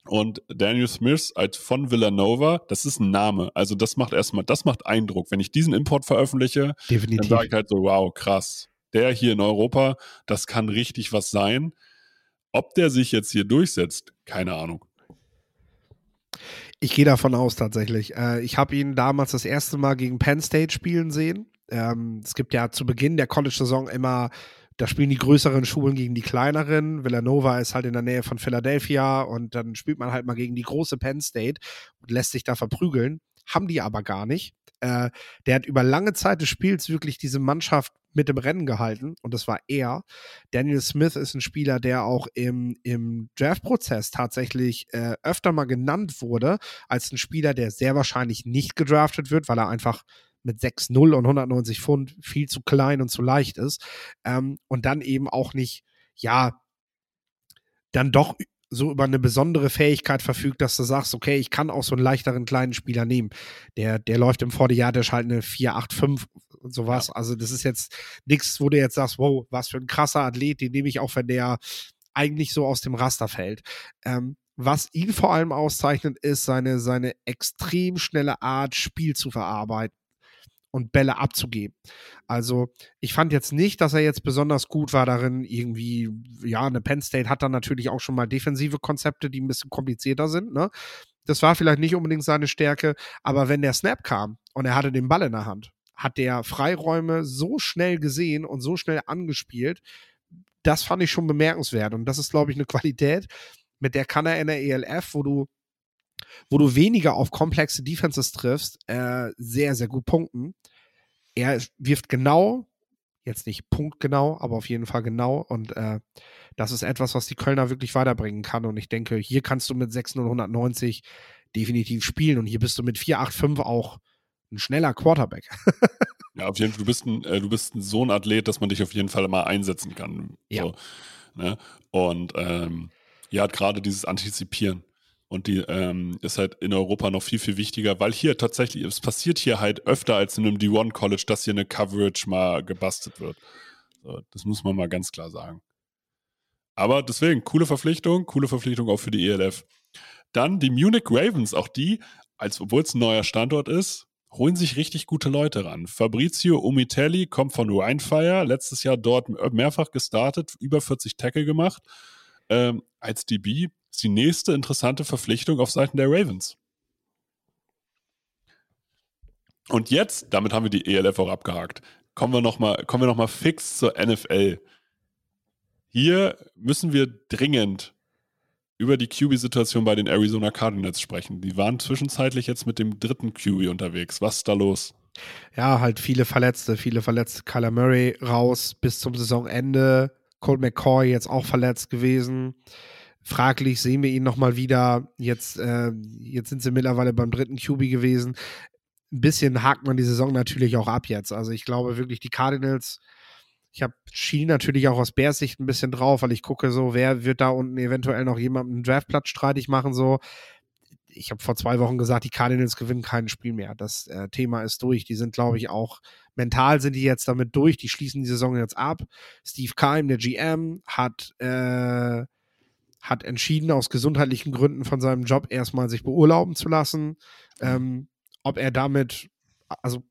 und Daniel Smith als von Villanova, das ist ein Name. Also das macht erstmal, das macht Eindruck. Wenn ich diesen Import veröffentliche, Definitiv. dann sage ich halt so, wow, krass. Der hier in Europa, das kann richtig was sein. Ob der sich jetzt hier durchsetzt, keine Ahnung. Ich gehe davon aus tatsächlich. Äh, ich habe ihn damals das erste Mal gegen Penn State spielen sehen. Ähm, es gibt ja zu Beginn der College-Saison immer, da spielen die größeren Schulen gegen die kleineren. Villanova ist halt in der Nähe von Philadelphia und dann spielt man halt mal gegen die große Penn State und lässt sich da verprügeln. Haben die aber gar nicht. Äh, der hat über lange Zeit des Spiels wirklich diese Mannschaft mit dem Rennen gehalten und das war er. Daniel Smith ist ein Spieler, der auch im, im Draft-Prozess tatsächlich äh, öfter mal genannt wurde als ein Spieler, der sehr wahrscheinlich nicht gedraftet wird, weil er einfach mit 6-0 und 190 Pfund viel zu klein und zu leicht ist. Ähm, und dann eben auch nicht, ja, dann doch so über eine besondere Fähigkeit verfügt, dass du sagst, okay, ich kann auch so einen leichteren kleinen Spieler nehmen. Der, der läuft im Vorderjahr, der ist halt eine 4-8-5 und sowas. Ja. Also das ist jetzt nichts, wo du jetzt sagst, wow, was für ein krasser Athlet, den nehme ich auch, wenn der eigentlich so aus dem Raster fällt. Ähm, was ihn vor allem auszeichnet, ist seine, seine extrem schnelle Art, Spiel zu verarbeiten und Bälle abzugeben. Also ich fand jetzt nicht, dass er jetzt besonders gut war darin, irgendwie, ja, eine Penn State hat dann natürlich auch schon mal defensive Konzepte, die ein bisschen komplizierter sind, ne? Das war vielleicht nicht unbedingt seine Stärke, aber wenn der Snap kam und er hatte den Ball in der Hand, hat der Freiräume so schnell gesehen und so schnell angespielt, das fand ich schon bemerkenswert. Und das ist, glaube ich, eine Qualität, mit der kann er in der ELF, wo du wo du weniger auf komplexe Defenses triffst, äh, sehr, sehr gut punkten. Er wirft genau, jetzt nicht punktgenau, aber auf jeden Fall genau. Und äh, das ist etwas, was die Kölner wirklich weiterbringen kann. Und ich denke, hier kannst du mit 690 definitiv spielen. Und hier bist du mit 485 auch ein schneller Quarterback. ja, auf jeden Fall, du bist ein, äh, du bist ein so ein Athlet, dass man dich auf jeden Fall mal einsetzen kann. Ja. So, ne? Und ähm, ja, gerade dieses Antizipieren. Und die ähm, ist halt in Europa noch viel, viel wichtiger, weil hier tatsächlich, es passiert hier halt öfter als in einem D1 College, dass hier eine Coverage mal gebastelt wird. So, das muss man mal ganz klar sagen. Aber deswegen, coole Verpflichtung, coole Verpflichtung auch für die ELF. Dann die Munich Ravens, auch die, als obwohl es ein neuer Standort ist, holen sich richtig gute Leute ran. Fabrizio Umitelli kommt von Winefire, letztes Jahr dort mehrfach gestartet, über 40 Tackle gemacht ähm, als DB ist die nächste interessante Verpflichtung auf Seiten der Ravens. Und jetzt, damit haben wir die ELF auch abgehakt, kommen wir nochmal noch, fix zur NFL. hier müssen wir dringend über die QB-Situation bei den Arizona Cardinals sprechen. Die waren zwischenzeitlich jetzt mit dem dritten QB unterwegs. Was ist da los? Ja, halt viele Verletzte, viele Verletzte. Kyler Murray raus bis zum Saisonende. Colt McCoy jetzt auch verletzt gewesen. Fraglich sehen wir ihn nochmal wieder. Jetzt, äh, jetzt sind sie mittlerweile beim dritten QB gewesen. Ein bisschen hakt man die Saison natürlich auch ab jetzt. Also ich glaube wirklich, die Cardinals ich habe Ski natürlich auch aus Bears Sicht ein bisschen drauf, weil ich gucke so, wer wird da unten eventuell noch jemanden einen Draftplatz streitig machen, so. Ich habe vor zwei Wochen gesagt, die Cardinals gewinnen kein Spiel mehr. Das äh, Thema ist durch. Die sind, glaube ich, auch mental sind die jetzt damit durch. Die schließen die Saison jetzt ab. Steve Keim, der GM, hat, äh, hat entschieden, aus gesundheitlichen Gründen von seinem Job erstmal sich beurlauben zu lassen. Ähm, ob er damit, also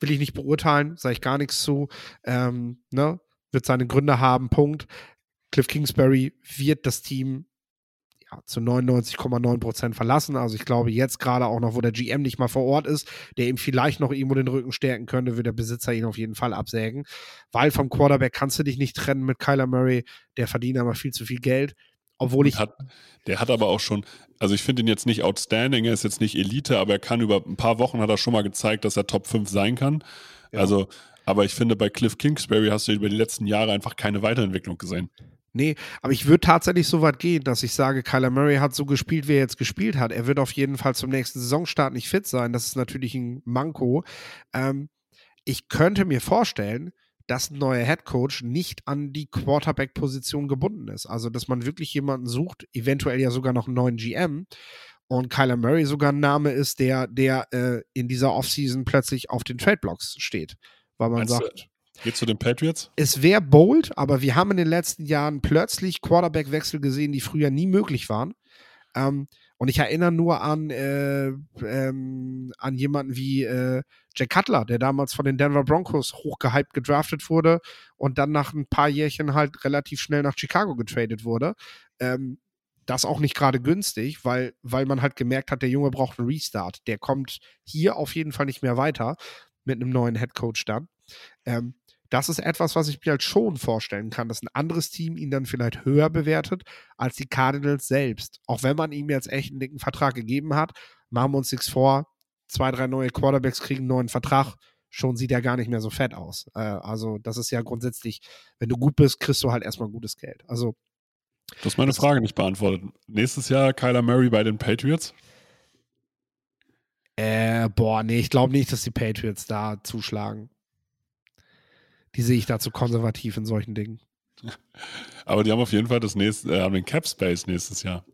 will ich nicht beurteilen, sage ich gar nichts zu. Ähm, ne? Wird seine Gründe haben, Punkt. Cliff Kingsbury wird das Team ja, zu 99,9 Prozent verlassen. Also ich glaube jetzt gerade auch noch, wo der GM nicht mal vor Ort ist, der ihm vielleicht noch irgendwo den Rücken stärken könnte, wird der Besitzer ihn auf jeden Fall absägen. Weil vom Quarterback kannst du dich nicht trennen mit Kyler Murray. Der verdient aber viel zu viel Geld. Obwohl ich. Hat, der hat aber auch schon, also ich finde ihn jetzt nicht outstanding, er ist jetzt nicht Elite, aber er kann über ein paar Wochen hat er schon mal gezeigt, dass er Top 5 sein kann. Ja. Also, aber ich finde, bei Cliff Kingsbury hast du über die letzten Jahre einfach keine Weiterentwicklung gesehen. Nee, aber ich würde tatsächlich so weit gehen, dass ich sage, Kyler Murray hat so gespielt, wie er jetzt gespielt hat. Er wird auf jeden Fall zum nächsten Saisonstart nicht fit sein. Das ist natürlich ein Manko. Ähm, ich könnte mir vorstellen, dass ein neuer Head Coach nicht an die Quarterback-Position gebunden ist. Also, dass man wirklich jemanden sucht, eventuell ja sogar noch einen neuen GM und Kyler Murray sogar ein Name ist, der, der äh, in dieser Offseason plötzlich auf den Trade-Blocks steht. Weil man Meinst sagt. Geht zu den Patriots? Es wäre bold, aber wir haben in den letzten Jahren plötzlich Quarterback-Wechsel gesehen, die früher nie möglich waren. Ähm, und ich erinnere nur an, äh, ähm, an jemanden wie äh, Jack Cutler, der damals von den Denver Broncos hochgehypt gedraftet wurde und dann nach ein paar Jährchen halt relativ schnell nach Chicago getradet wurde. Ähm, das auch nicht gerade günstig, weil, weil man halt gemerkt hat, der Junge braucht einen Restart. Der kommt hier auf jeden Fall nicht mehr weiter mit einem neuen Headcoach dann. Ähm, das ist etwas, was ich mir halt schon vorstellen kann, dass ein anderes Team ihn dann vielleicht höher bewertet als die Cardinals selbst. Auch wenn man ihm jetzt echt einen dicken Vertrag gegeben hat, machen wir uns nichts vor. Zwei, drei neue Quarterbacks kriegen einen neuen Vertrag. Schon sieht er gar nicht mehr so fett aus. Äh, also, das ist ja grundsätzlich, wenn du gut bist, kriegst du halt erstmal gutes Geld. Also. Du hast meine Frage nicht beantwortet. Nächstes Jahr Kyler Murray bei den Patriots? Äh, boah, nee, ich glaube nicht, dass die Patriots da zuschlagen die sehe ich da zu konservativ in solchen Dingen. Aber die haben auf jeden Fall das nächste, äh, haben den Cap Space nächstes Jahr.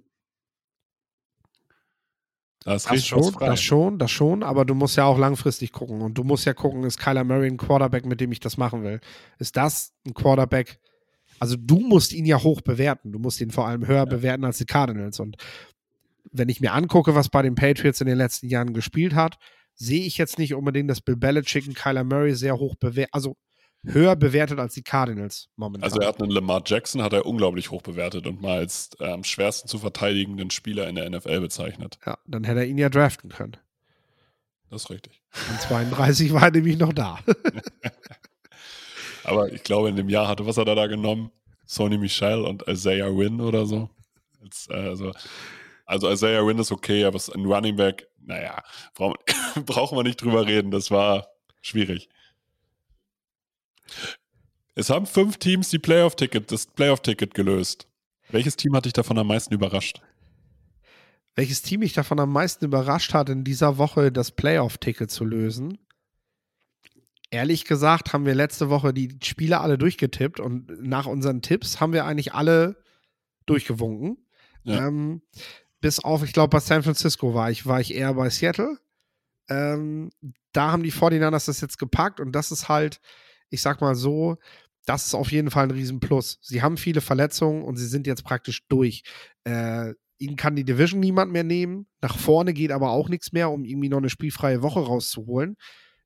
Da ist das schon, das schon, das schon, aber du musst ja auch langfristig gucken. Und du musst ja gucken, ist Kyler Murray ein Quarterback, mit dem ich das machen will? Ist das ein Quarterback? Also du musst ihn ja hoch bewerten. Du musst ihn vor allem höher ja. bewerten als die Cardinals. Und wenn ich mir angucke, was bei den Patriots in den letzten Jahren gespielt hat, sehe ich jetzt nicht unbedingt, dass Bill Belichick und Kyler Murray sehr hoch bewerten. Also höher bewertet als die Cardinals momentan. Also er hat einen Lamar Jackson, hat er unglaublich hoch bewertet und mal als äh, am schwersten zu verteidigenden Spieler in der NFL bezeichnet. Ja, dann hätte er ihn ja draften können. Das ist richtig. Und 32 war er nämlich noch da. Aber ich glaube, in dem Jahr hatte, was hat er da genommen? Sony Michel und Isaiah Wynn oder so. Jetzt, also, also Isaiah Wynn ist okay, aber ein Running Back, naja, brauchen wir nicht drüber reden. Das war schwierig. Es haben fünf Teams die Playoff-Ticket, das Playoff-Ticket gelöst. Welches Team hat dich davon am meisten überrascht? Welches Team mich davon am meisten überrascht hat, in dieser Woche das Playoff-Ticket zu lösen? Ehrlich gesagt haben wir letzte Woche die Spiele alle durchgetippt und nach unseren Tipps haben wir eigentlich alle durchgewunken. Ja. Ähm, bis auf, ich glaube, bei San Francisco war ich, war ich eher bei Seattle. Ähm, da haben die 49ers das jetzt gepackt und das ist halt, ich sag mal so, das ist auf jeden Fall ein Riesenplus. Sie haben viele Verletzungen und sie sind jetzt praktisch durch. Äh, ihnen kann die Division niemand mehr nehmen. Nach vorne geht aber auch nichts mehr, um irgendwie noch eine spielfreie Woche rauszuholen.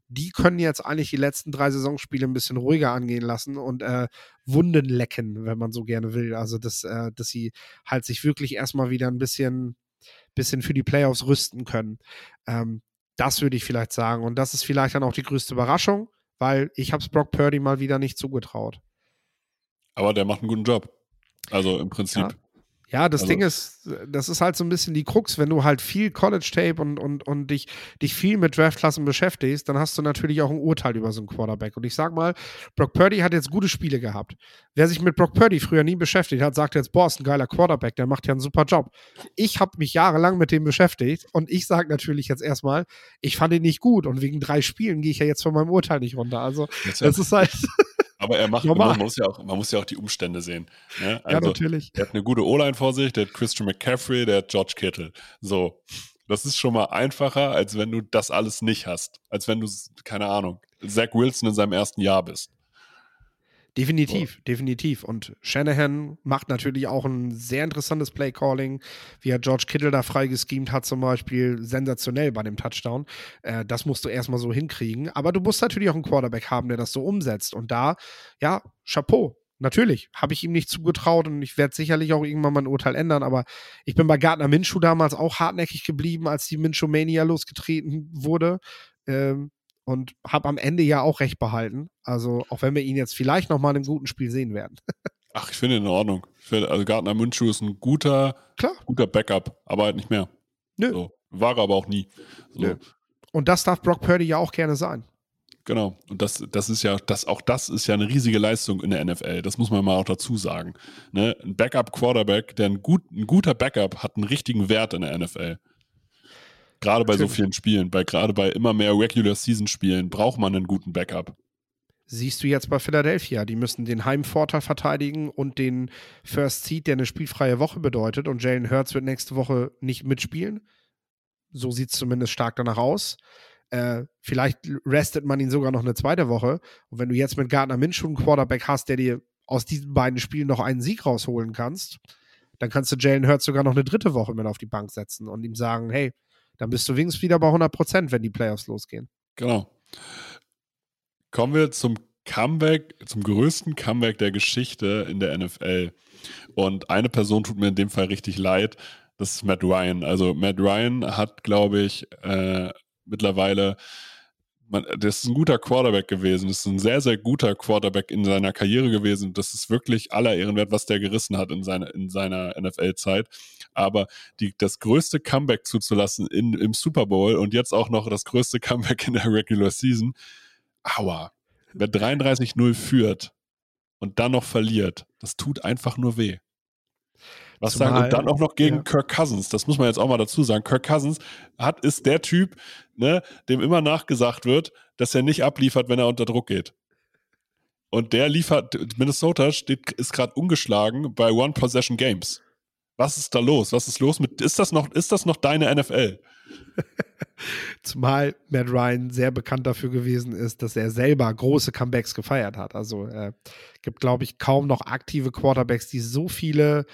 Die können jetzt eigentlich die letzten drei Saisonspiele ein bisschen ruhiger angehen lassen und äh, Wunden lecken, wenn man so gerne will. Also, dass, äh, dass sie halt sich wirklich erstmal wieder ein bisschen, bisschen für die Playoffs rüsten können. Ähm, das würde ich vielleicht sagen. Und das ist vielleicht dann auch die größte Überraschung weil ich habe es Brock Purdy mal wieder nicht zugetraut. Aber der macht einen guten Job. Also im Prinzip. Ja. Ja, das Also- Ding ist, das ist halt so ein bisschen die Krux, wenn du halt viel College-Tape und, und, und dich, dich viel mit Draftklassen beschäftigst, dann hast du natürlich auch ein Urteil über so einen Quarterback. Und ich sag mal, Brock Purdy hat jetzt gute Spiele gehabt. Wer sich mit Brock Purdy früher nie beschäftigt hat, sagt jetzt, boah, ist ein geiler Quarterback, der macht ja einen super Job. Ich habe mich jahrelang mit dem beschäftigt und ich sage natürlich jetzt erstmal, ich fand ihn nicht gut und wegen drei Spielen gehe ich ja jetzt von meinem Urteil nicht runter. Also, das ist halt, aber er macht, normal. man muss, ja auch, man muss ja auch die Umstände sehen. Ne? ja, Also, natürlich. der hat eine gute O-Line vor sich, der hat Christian McCaffrey, der hat George Kittle. So. Das ist schon mal einfacher, als wenn du das alles nicht hast. Als wenn du, keine Ahnung, Zach Wilson in seinem ersten Jahr bist. Definitiv, definitiv. Und Shanahan macht natürlich auch ein sehr interessantes Play-Calling, wie er George Kittle da freigeschemt hat, zum Beispiel sensationell bei dem Touchdown. Äh, das musst du erstmal so hinkriegen. Aber du musst natürlich auch einen Quarterback haben, der das so umsetzt. Und da, ja, Chapeau. Natürlich, habe ich ihm nicht zugetraut und ich werde sicherlich auch irgendwann mein Urteil ändern, aber ich bin bei Gardner Minshew damals auch hartnäckig geblieben, als die Minshew Mania losgetreten wurde. Ähm, und habe am Ende ja auch recht behalten. Also, auch wenn wir ihn jetzt vielleicht noch mal in einem guten Spiel sehen werden. Ach, ich finde ihn in Ordnung. Ich finde, also Gardner Minshew ist ein guter, Klar. guter Backup, aber halt nicht mehr. Nö. So. War er aber auch nie. So. Nö. Und das darf Brock Purdy ja auch gerne sein. Genau. Und das, das ist ja, das, auch das ist ja eine riesige Leistung in der NFL. Das muss man mal auch dazu sagen. Ne? Ein Backup-Quarterback, der ein, gut, ein guter Backup hat einen richtigen Wert in der NFL. Gerade bei so Natürlich. vielen Spielen, bei, gerade bei immer mehr Regular-Season-Spielen braucht man einen guten Backup. Siehst du jetzt bei Philadelphia. Die müssen den Heimvorteil verteidigen und den First Seed, der eine spielfreie Woche bedeutet. Und Jalen Hurts wird nächste Woche nicht mitspielen. So sieht es zumindest stark danach aus. Äh, vielleicht restet man ihn sogar noch eine zweite Woche. Und wenn du jetzt mit Gardner Minshew einen Quarterback hast, der dir aus diesen beiden Spielen noch einen Sieg rausholen kannst, dann kannst du Jalen Hurts sogar noch eine dritte Woche mit auf die Bank setzen und ihm sagen, hey, dann bist du wenigstens wieder bei 100 Prozent, wenn die Playoffs losgehen. Genau. Kommen wir zum Comeback, zum größten Comeback der Geschichte in der NFL. Und eine Person tut mir in dem Fall richtig leid. Das ist Matt Ryan. Also Matt Ryan hat, glaube ich, äh, mittlerweile, man, das ist ein guter Quarterback gewesen. Das ist ein sehr, sehr guter Quarterback in seiner Karriere gewesen. Das ist wirklich aller Ehren wert, was der gerissen hat in seiner, in seiner NFL-Zeit. Aber die, das größte Comeback zuzulassen in, im Super Bowl und jetzt auch noch das größte Comeback in der Regular Season, aua. Wer 33-0 führt und dann noch verliert, das tut einfach nur weh. Was Zumal- sagen und dann auch noch gegen ja. Kirk Cousins, das muss man jetzt auch mal dazu sagen. Kirk Cousins hat, ist der Typ, ne, dem immer nachgesagt wird, dass er nicht abliefert, wenn er unter Druck geht. Und der liefert, Minnesota steht, ist gerade ungeschlagen bei One-Possession-Games. Was ist da los? Was ist los mit, ist das noch, ist das noch deine NFL? Zumal Matt Ryan sehr bekannt dafür gewesen ist, dass er selber große Comebacks gefeiert hat. Also äh, gibt, glaube ich, kaum noch aktive Quarterbacks, die so viele,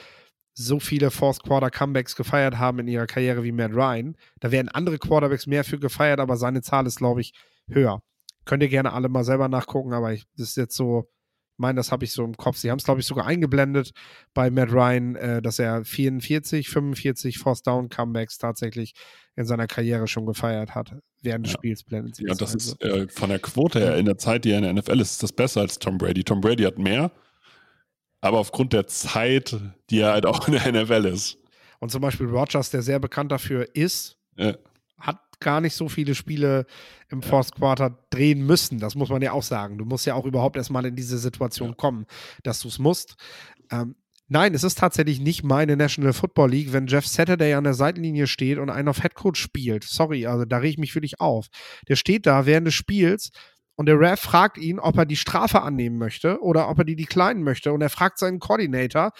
so viele Fourth Quarter Comebacks gefeiert haben in ihrer Karriere wie Matt Ryan. Da werden andere Quarterbacks mehr für gefeiert, aber seine Zahl ist, glaube ich, höher. Könnt ihr gerne alle mal selber nachgucken, aber ich, das ist jetzt so, ich meine, das habe ich so im Kopf. Sie haben es, glaube ich, sogar eingeblendet bei Matt Ryan, äh, dass er 44, 45 Force Down Comebacks tatsächlich in seiner Karriere schon gefeiert hat. Während des Ja. Spiels blendet sie Ja, das also. ist äh, von der Quote her in der Zeit, die er in der NFL ist, ist das besser als Tom Brady. Tom Brady hat mehr, aber aufgrund der Zeit, die er halt auch in der NFL ist. Und zum Beispiel Rogers, der sehr bekannt dafür ist, Ja. hat gar nicht so viele Spiele im Fourth Quarter drehen müssen. Das muss man ja auch sagen. Du musst ja auch überhaupt erstmal in diese Situation Ja. kommen, dass du es musst. Ähm, nein, es ist tatsächlich nicht meine National Football League, wenn Jeff Saturday an der Seitenlinie steht und einen auf Headcoach spielt. Sorry, also da rege ich mich wirklich auf. Der steht da während des Spiels und der Ref fragt ihn, ob er die Strafe annehmen möchte oder ob er die declinen möchte. Und er fragt seinen Coordinator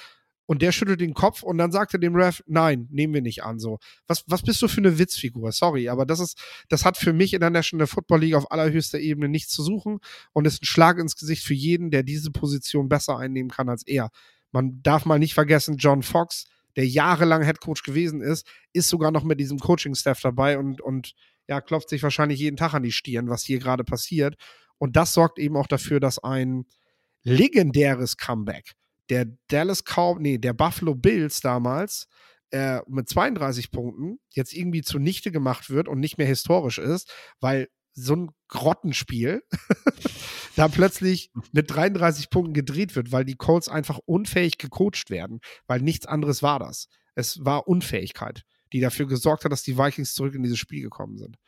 und der schüttelt den Kopf und dann sagt er dem Ref, nein, nehmen wir nicht an. So, was, was bist du für eine Witzfigur? Sorry, aber das ist, das hat für mich in der National Football League auf allerhöchster Ebene nichts zu suchen und ist ein Schlag ins Gesicht für jeden, der diese Position besser einnehmen kann als er. Man darf mal nicht vergessen, John Fox, der jahrelang Head Coach gewesen ist, ist sogar noch mit diesem Coaching-Staff dabei und, und ja, klopft sich wahrscheinlich jeden Tag an die Stirn, was hier gerade passiert. Und das sorgt eben auch dafür, dass ein legendäres Comeback der Dallas Cow, nee, der Buffalo Bills damals äh, mit 32 Punkten jetzt irgendwie zunichte gemacht wird und nicht mehr historisch ist, weil so ein Grottenspiel da plötzlich mit 33 Punkten gedreht wird, weil die Colts einfach unfähig gecoacht werden, weil nichts anderes war das. Es war Unfähigkeit, die dafür gesorgt hat, dass die Vikings zurück in dieses Spiel gekommen sind.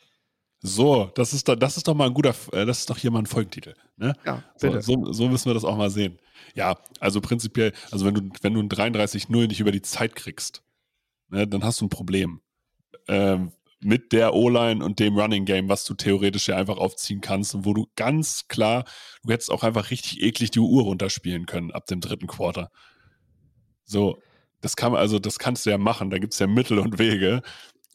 So, das ist, doch, das ist doch mal ein guter, äh, das ist doch hier mal ein Folgentitel. Ne? Ja, bitte. So, so, so, müssen wir das auch mal sehen. Ja, also prinzipiell, also wenn du, wenn du ein 33-0 nicht über die Zeit kriegst, ne, dann hast du ein Problem. Ähm, mit der O-Line und dem Running Game, was du theoretisch ja einfach aufziehen kannst und wo du ganz klar, du hättest auch einfach richtig eklig die Uhr runterspielen können ab dem dritten Quarter. So, das kann also, das kannst du ja machen. Da gibt es ja Mittel und Wege,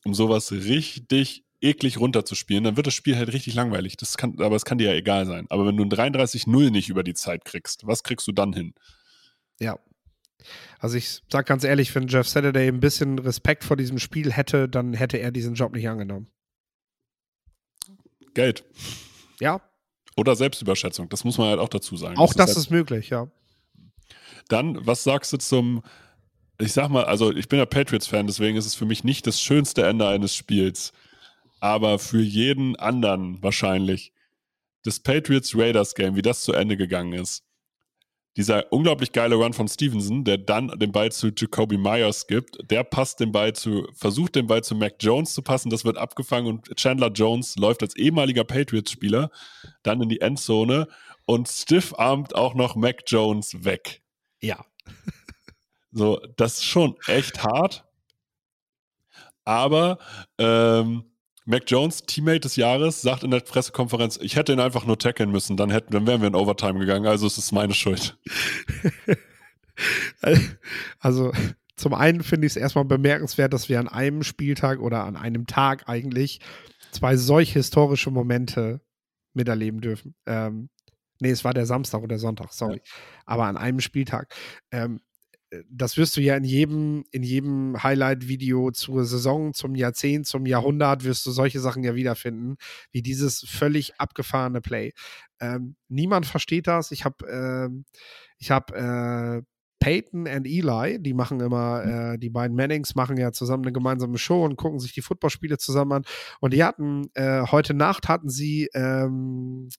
um sowas richtig eklig runterzuspielen. Dann wird das Spiel halt richtig langweilig. Das kann, aber es kann dir ja egal sein. Aber wenn du ein 33-0 nicht über die Zeit kriegst, was kriegst du dann hin? Ja, also ich sag ganz ehrlich, wenn Jeff Saturday ein bisschen Respekt vor diesem Spiel hätte, dann hätte er diesen Job nicht angenommen. Geld. Ja. Oder Selbstüberschätzung, das muss man halt auch dazu sagen. Auch das, das ist, halt ist möglich, ja. Dann, was sagst du zum, ich sag mal, also ich bin ja Patriots-Fan, deswegen ist es für mich nicht das schönste Ende eines Spiels, aber für jeden anderen wahrscheinlich. Das Patriots-Raiders-Game, wie das zu Ende gegangen ist dieser unglaublich geile Run von Stevenson, der dann den Ball zu Jacoby Myers gibt, der passt den Ball zu, versucht den Ball zu Mac Jones zu passen, das wird abgefangen und Chandler Jones läuft als ehemaliger Patriots-Spieler dann in die Endzone und stiff-armt auch noch Mac Jones weg. Ja. So, das ist schon echt hart. Aber ähm, Mac Jones, Teammate des Jahres, sagt in der Pressekonferenz, ich hätte ihn einfach nur tackeln müssen, dann, hätten, dann wären wir in Overtime gegangen, also es ist meine Schuld. also zum einen finde ich es erstmal bemerkenswert, dass wir an einem Spieltag oder an einem Tag eigentlich zwei solch historische Momente miterleben dürfen. Ähm, nee, es war der Samstag oder Sonntag, sorry. Ja. Aber an einem Spieltag. Ähm, das wirst du ja in jedem, in jedem Highlight-Video zur Saison, zum Jahrzehnt, zum Jahrhundert, wirst du solche Sachen ja wiederfinden, wie dieses völlig abgefahrene Play. Ähm, niemand versteht das. Ich habe ähm, ich hab, äh, Peyton und Eli, die machen immer, mhm. äh, die beiden Mannings machen ja zusammen eine gemeinsame Show und gucken sich die Footballspiele zusammen an. Und die hatten, äh, heute Nacht hatten sie, ähm,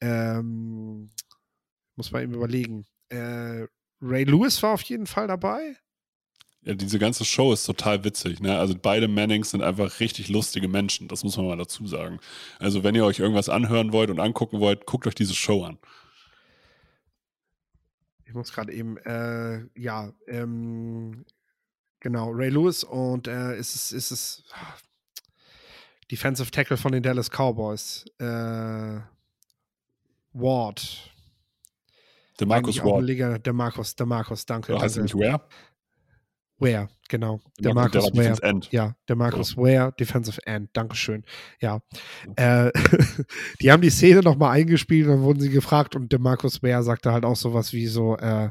ähm, muss man eben überlegen, äh, Ray Lewis war auf jeden Fall dabei. Ja, diese ganze Show ist total witzig. Ne? Also beide Mannings sind einfach richtig lustige Menschen. Das muss man mal dazu sagen. Also wenn ihr euch irgendwas anhören wollt und angucken wollt, guckt euch diese Show an. Ich muss gerade eben, äh, ja, ähm, genau, Ray Lewis und äh, ist es, ist es Defensive Tackle von den Dallas Cowboys. Äh, Ward. Der Markus Ward. Der Markus, der Markus, danke. Oder heißt er nicht Ware? Ware, genau. Der, der Markus der Ware. End. Ja, der Markus ja. Ware, Defensive End. Dankeschön. Ja. Äh, die haben die Szene nochmal eingespielt und dann wurden sie gefragt und der Markus Ware sagte halt auch sowas wie so, äh,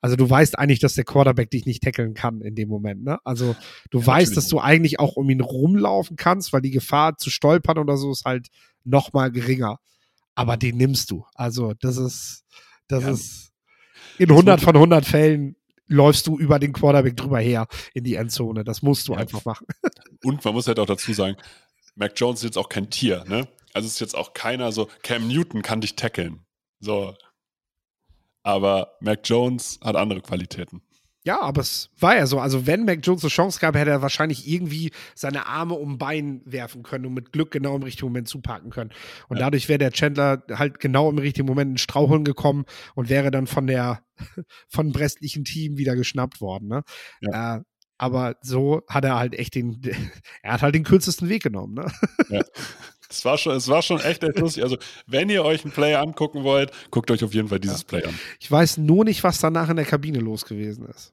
also du weißt eigentlich, dass der Quarterback dich nicht tackeln kann in dem Moment, ne? Also du ja, weißt, dass du eigentlich auch um ihn rumlaufen kannst, weil die Gefahr zu stolpern oder so ist halt nochmal geringer. Aber den nimmst du. Also das ist, das ja. ist in 100 von 100 Fällen läufst du über den Quarterback drüber her in die Endzone. Das musst du ja. einfach machen. Und man muss halt auch dazu sagen, Mac Jones ist jetzt auch kein Tier, ne? Also ist jetzt auch keiner so, Cam Newton kann dich tackeln. So. Aber Mac Jones hat andere Qualitäten. Ja, aber es war ja so. Also, wenn Mac Jones eine Chance gab, hätte er wahrscheinlich irgendwie seine Arme um Bein werfen können und mit Glück genau im richtigen Moment zupacken können. Und ja. dadurch wäre der Chandler halt genau im richtigen Moment in Straucheln gekommen und wäre dann von der, von dem restlichen Team wieder geschnappt worden. Ne? Ja. Äh, aber so hat er halt echt den, er hat halt den kürzesten Weg genommen. Ne? Ja. Es war schon, es war schon echt, echt lustig. Also, wenn ihr euch einen Play angucken wollt, guckt euch auf jeden Fall dieses ja. Play an. Ich weiß nur nicht, was danach in der Kabine los gewesen ist.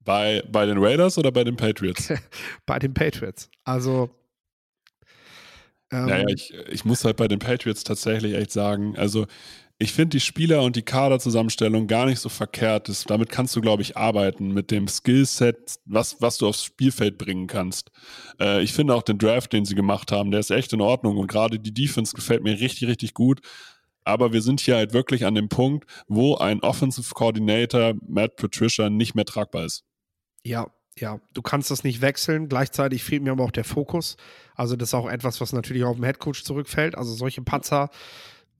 Bei, bei den Raiders oder bei den Patriots? bei den Patriots. Also. Ähm, naja, ich, ich muss halt bei den Patriots tatsächlich echt sagen, also ich finde die Spieler und die Kaderzusammenstellung gar nicht so verkehrt. Das, damit kannst du, glaube ich, arbeiten mit dem Skillset, was, was du aufs Spielfeld bringen kannst. Äh, ich finde auch den Draft, den sie gemacht haben, der ist echt in Ordnung und gerade die Defense gefällt mir richtig, richtig gut. Aber wir sind hier halt wirklich an dem Punkt, wo ein Offensive Coordinator, Matt Patricia, nicht mehr tragbar ist. Ja, ja, du kannst das nicht wechseln. Gleichzeitig fehlt mir aber auch der Fokus. Also, das ist auch etwas, was natürlich auf dem Headcoach zurückfällt. Also, solche Patzer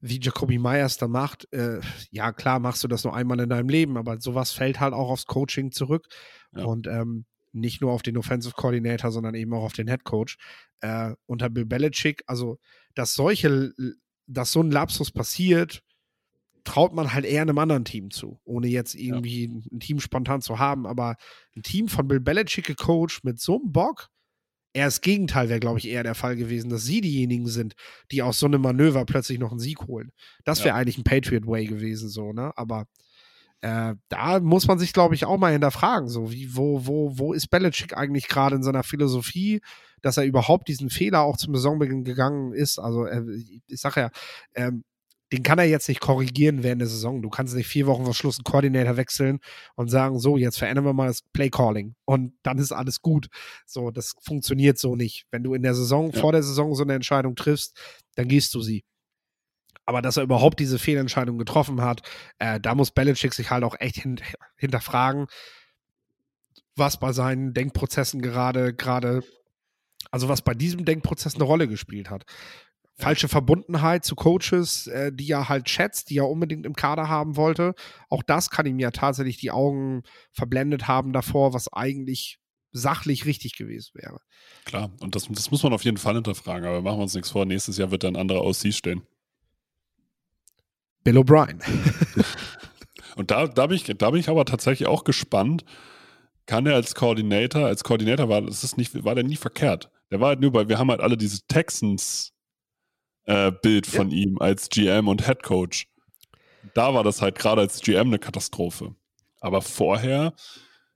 wie Jacoby Myers da macht, äh, ja klar machst du das nur einmal in deinem Leben, aber sowas fällt halt auch aufs Coaching zurück ja. und ähm, nicht nur auf den Offensive Coordinator, sondern eben auch auf den Head Coach. Äh, unter Bill Belichick, also dass solche, dass so ein Lapsus passiert, traut man halt eher einem anderen Team zu, ohne jetzt irgendwie ja. ein Team spontan zu haben. Aber ein Team von Bill Belichick gecoacht mit so einem Bock, eher das Gegenteil wäre, glaube ich, eher der Fall gewesen, dass sie diejenigen sind, die aus so einem Manöver plötzlich noch einen Sieg holen. Das wäre ja. eigentlich ein Patriot Way gewesen, so, ne? Aber äh, da muss man sich, glaube ich, auch mal hinterfragen, so wie, wo, wo, wo ist Belichick eigentlich gerade in seiner Philosophie, dass er überhaupt diesen Fehler auch zum Saisonbeginn gegangen ist. Also, äh, ich sage ja, ähm, den kann er jetzt nicht korrigieren während der Saison. Du kannst nicht vier Wochen vor Schluss einen Koordinator wechseln und sagen, so, jetzt verändern wir mal das Playcalling und dann ist alles gut. So, das funktioniert so nicht. Wenn du in der Saison, ja. vor der Saison so eine Entscheidung triffst, dann gehst du sie. Aber dass er überhaupt diese Fehlentscheidung getroffen hat, äh, da muss Belichick sich halt auch echt hin hinterfragen, was bei seinen Denkprozessen gerade, gerade, also was bei diesem Denkprozess eine Rolle gespielt hat falsche Verbundenheit zu Coaches, äh, die er halt schätzt, die er unbedingt im Kader haben wollte. Auch das kann ihm ja tatsächlich die Augen verblendet haben davor, was eigentlich sachlich richtig gewesen wäre. Klar, und das, das muss man auf jeden Fall hinterfragen, aber machen wir uns nichts vor. Nächstes Jahr wird dann ein anderer OC stehen. Bill O'Brien. und da, da, bin ich, da bin ich aber tatsächlich auch gespannt. Kann er als Koordinator, als Koordinator war, das ist nicht, war der nie verkehrt. Der war halt nur, weil wir haben halt alle diese Texans äh, Bild von ja. ihm als GM und Head Coach. Da war das halt gerade als GM eine Katastrophe. Aber vorher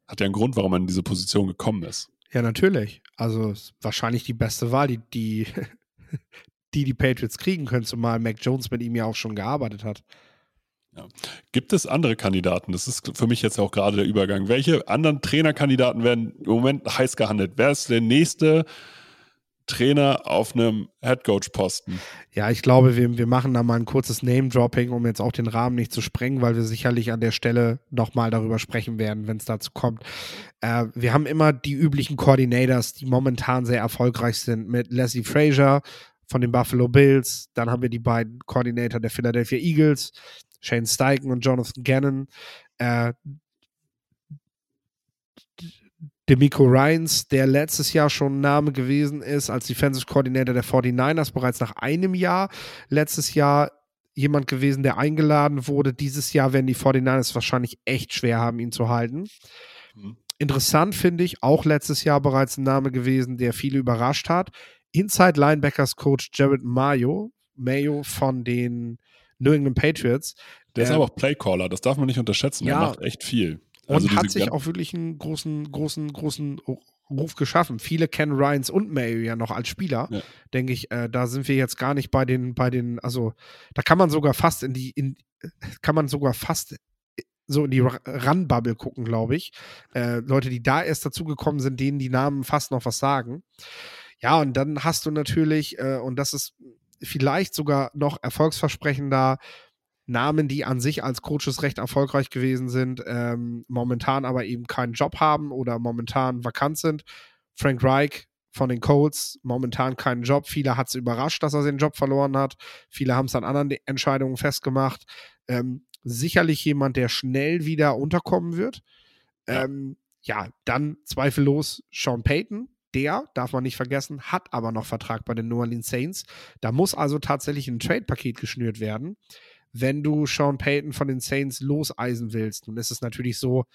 hat er einen Grund, warum er in diese Position gekommen ist. Ja, natürlich. Also wahrscheinlich die beste Wahl, die die, die, die Patriots kriegen können, zumal Mac Jones mit ihm ja auch schon gearbeitet hat. Ja. Gibt es andere Kandidaten? Das ist für mich jetzt auch gerade der Übergang. Welche anderen Trainerkandidaten werden im Moment heiß gehandelt? Wer ist der nächste Trainer auf einem Headcoach-Posten. Ja, ich glaube, wir, wir machen da mal ein kurzes Name-Dropping, um jetzt auch den Rahmen nicht zu sprengen, weil wir sicherlich an der Stelle nochmal darüber sprechen werden, wenn es dazu kommt. Äh, wir haben immer die üblichen Coordinators, die momentan sehr erfolgreich sind, mit Leslie Frazier von den Buffalo Bills. Dann haben wir die beiden Coordinator der Philadelphia Eagles, Shane Steichen und Jonathan Gannon. Äh, Demico Ryans, der letztes Jahr schon Name gewesen ist als Defensive Coordinator der 49ers, bereits nach einem Jahr. Letztes Jahr jemand gewesen, der eingeladen wurde. Dieses Jahr werden die 49ers wahrscheinlich echt schwer haben, ihn zu halten. Mhm. Interessant finde ich, auch letztes Jahr bereits ein Name gewesen, der viele überrascht hat. Inside Linebackers Coach Jared Mayo, Mayo von den New England Patriots. Der ist aber auch Playcaller, das darf man nicht unterschätzen. Ja, er macht echt viel. Und also hat sich auch wirklich einen großen, großen, großen Ruf geschaffen. Viele kennen Ryans und Mayo ja noch als Spieler. Ja. Denke ich, äh, da sind wir jetzt gar nicht bei den, bei den, also da kann man sogar fast in die, in, kann man sogar fast so in die Run-Bubble gucken, glaube ich. Äh, Leute, die da erst dazugekommen sind, denen die Namen fast noch was sagen. Ja, und dann hast du natürlich, äh, und das ist vielleicht sogar noch erfolgsversprechender, Namen, die an sich als Coaches recht erfolgreich gewesen sind, ähm, momentan aber eben keinen Job haben oder momentan vakant sind. Frank Reich von den Colts, momentan keinen Job. Viele hat es überrascht, dass er den Job verloren hat. Viele haben es an anderen Entscheidungen festgemacht. Ähm, sicherlich jemand, der schnell wieder unterkommen wird. Ja. Ähm, ja, dann zweifellos Sean Payton. Der, darf man nicht vergessen, hat aber noch Vertrag bei den New Orleans Saints. Da muss also tatsächlich ein Trade-Paket geschnürt werden wenn du Sean Payton von den Saints loseisen willst. Nun ist es natürlich so,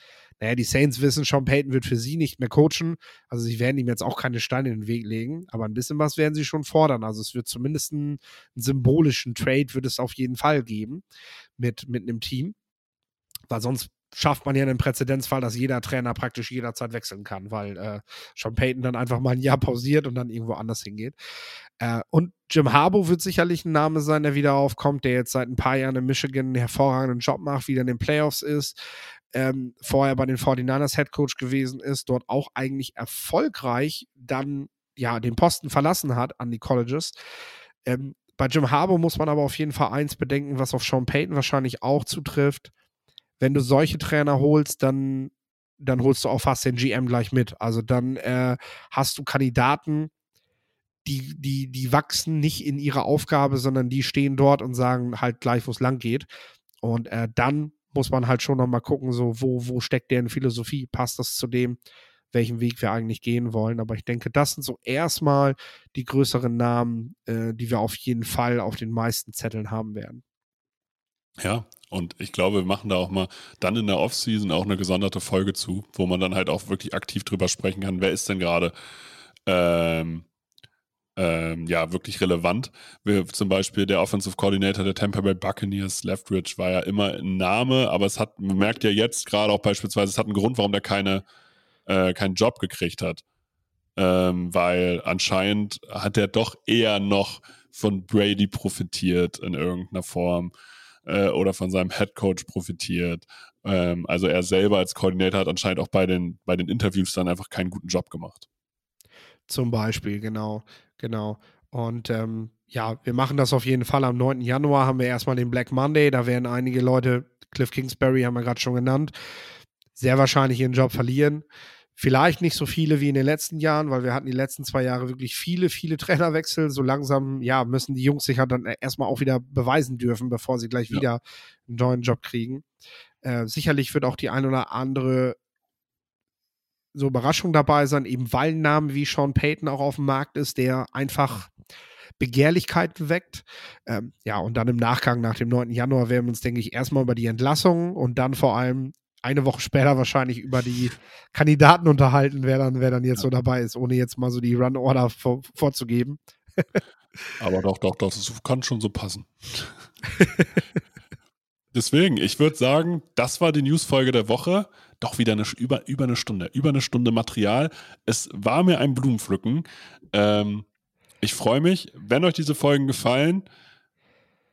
naja, die Saints wissen, Sean Payton wird für sie nicht mehr coachen. Also sie werden ihm jetzt auch keine Steine in den Weg legen, aber ein bisschen was werden sie schon fordern. Also es wird zumindest einen, einen symbolischen Trade wird es auf jeden Fall geben mit, mit einem Team. Weil sonst schafft man ja einen Präzedenzfall, dass jeder Trainer praktisch jederzeit wechseln kann, weil äh, Sean Payton dann einfach mal ein Jahr pausiert und dann irgendwo anders hingeht. Äh, und Jim Harbaugh wird sicherlich ein Name sein, der wieder aufkommt, der jetzt seit ein paar Jahren in Michigan einen hervorragenden Job macht, wieder in den Playoffs ist. Ähm, vorher bei den 49ers Head Coach gewesen ist, dort auch eigentlich erfolgreich dann ja den Posten verlassen hat an die Colleges. Ähm, bei Jim Harbaugh muss man aber auf jeden Fall eins bedenken, was auf Sean Payton wahrscheinlich auch zutrifft wenn du solche Trainer holst, dann, dann holst du auch fast den GM gleich mit. Also dann äh, hast du Kandidaten, die, die, die wachsen nicht in ihrer Aufgabe, sondern die stehen dort und sagen halt gleich, wo es lang geht. Und äh, dann muss man halt schon nochmal gucken, so, wo, wo steckt deren Philosophie? Passt das zu dem, welchen Weg wir eigentlich gehen wollen? Aber ich denke, das sind so erstmal die größeren Namen, äh, die wir auf jeden Fall auf den meisten Zetteln haben werden. Ja, und ich glaube, wir machen da auch mal dann in der Offseason auch eine gesonderte Folge zu, wo man dann halt auch wirklich aktiv drüber sprechen kann, wer ist denn gerade ähm, ähm, ja wirklich relevant. Wir, zum Beispiel der Offensive Coordinator der Tampa Bay Buccaneers, Leftridge, war ja immer ein Name, aber es hat, man merkt ja jetzt gerade auch beispielsweise, es hat einen Grund, warum der keine, äh, keinen Job gekriegt hat. Ähm, weil anscheinend hat er doch eher noch von Brady profitiert in irgendeiner Form äh, oder von seinem Head Coach profitiert. Ähm, also er selber als Koordinator hat anscheinend auch bei den, bei den Interviews dann einfach keinen guten Job gemacht. Zum Beispiel, genau, genau. Und ähm, ja, wir machen das auf jeden Fall. Am 9. Januar haben wir erstmal den Black Monday. Da werden einige Leute, Cliff Kingsbury haben wir gerade schon genannt, sehr wahrscheinlich ihren Job verlieren. Vielleicht nicht so viele wie in den letzten Jahren, weil wir hatten die letzten zwei Jahre wirklich viele, viele Trainerwechsel. So langsam, ja, müssen die Jungs sich halt dann erstmal auch wieder beweisen dürfen, bevor sie gleich ja. wieder einen neuen Job kriegen. Äh, sicherlich wird auch die ein oder andere so Überraschung dabei sein, eben weil ein Name wie Sean Payton auch auf dem Markt ist, der einfach Begehrlichkeiten weckt. Ähm, ja, und dann im Nachgang nach dem 9. Januar werden wir uns, denke ich, erstmal über die Entlassung und dann vor allem eine Woche später wahrscheinlich über die Kandidaten unterhalten, wer dann, wer dann jetzt ja. so dabei ist, ohne jetzt mal so die Run-Order vor, vorzugeben. Aber doch, doch, doch, das kann schon so passen. Deswegen, ich würde sagen, das war die Newsfolge der Woche. Doch wieder eine, über, über eine Stunde, über eine Stunde Material. Es war mir ein Blumenpflücken. Ähm, ich freue mich, wenn euch diese Folgen gefallen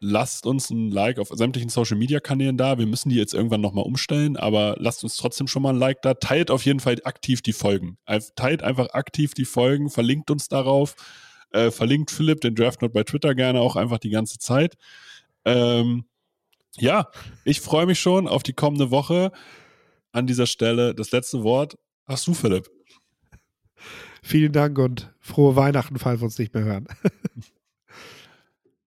lasst uns ein Like auf sämtlichen Social Media Kanälen da. Wir müssen die jetzt irgendwann nochmal umstellen, aber lasst uns trotzdem schon mal ein Like da. Teilt auf jeden Fall aktiv die Folgen. Teilt einfach aktiv die Folgen, verlinkt uns darauf. Äh, verlinkt Philipp, den Draftnote bei Twitter gerne auch einfach die ganze Zeit. Ähm, ja, ich freue mich schon auf die kommende Woche. An dieser Stelle das letzte Wort hast du, Philipp. Vielen Dank und frohe Weihnachten, falls wir uns nicht mehr hören.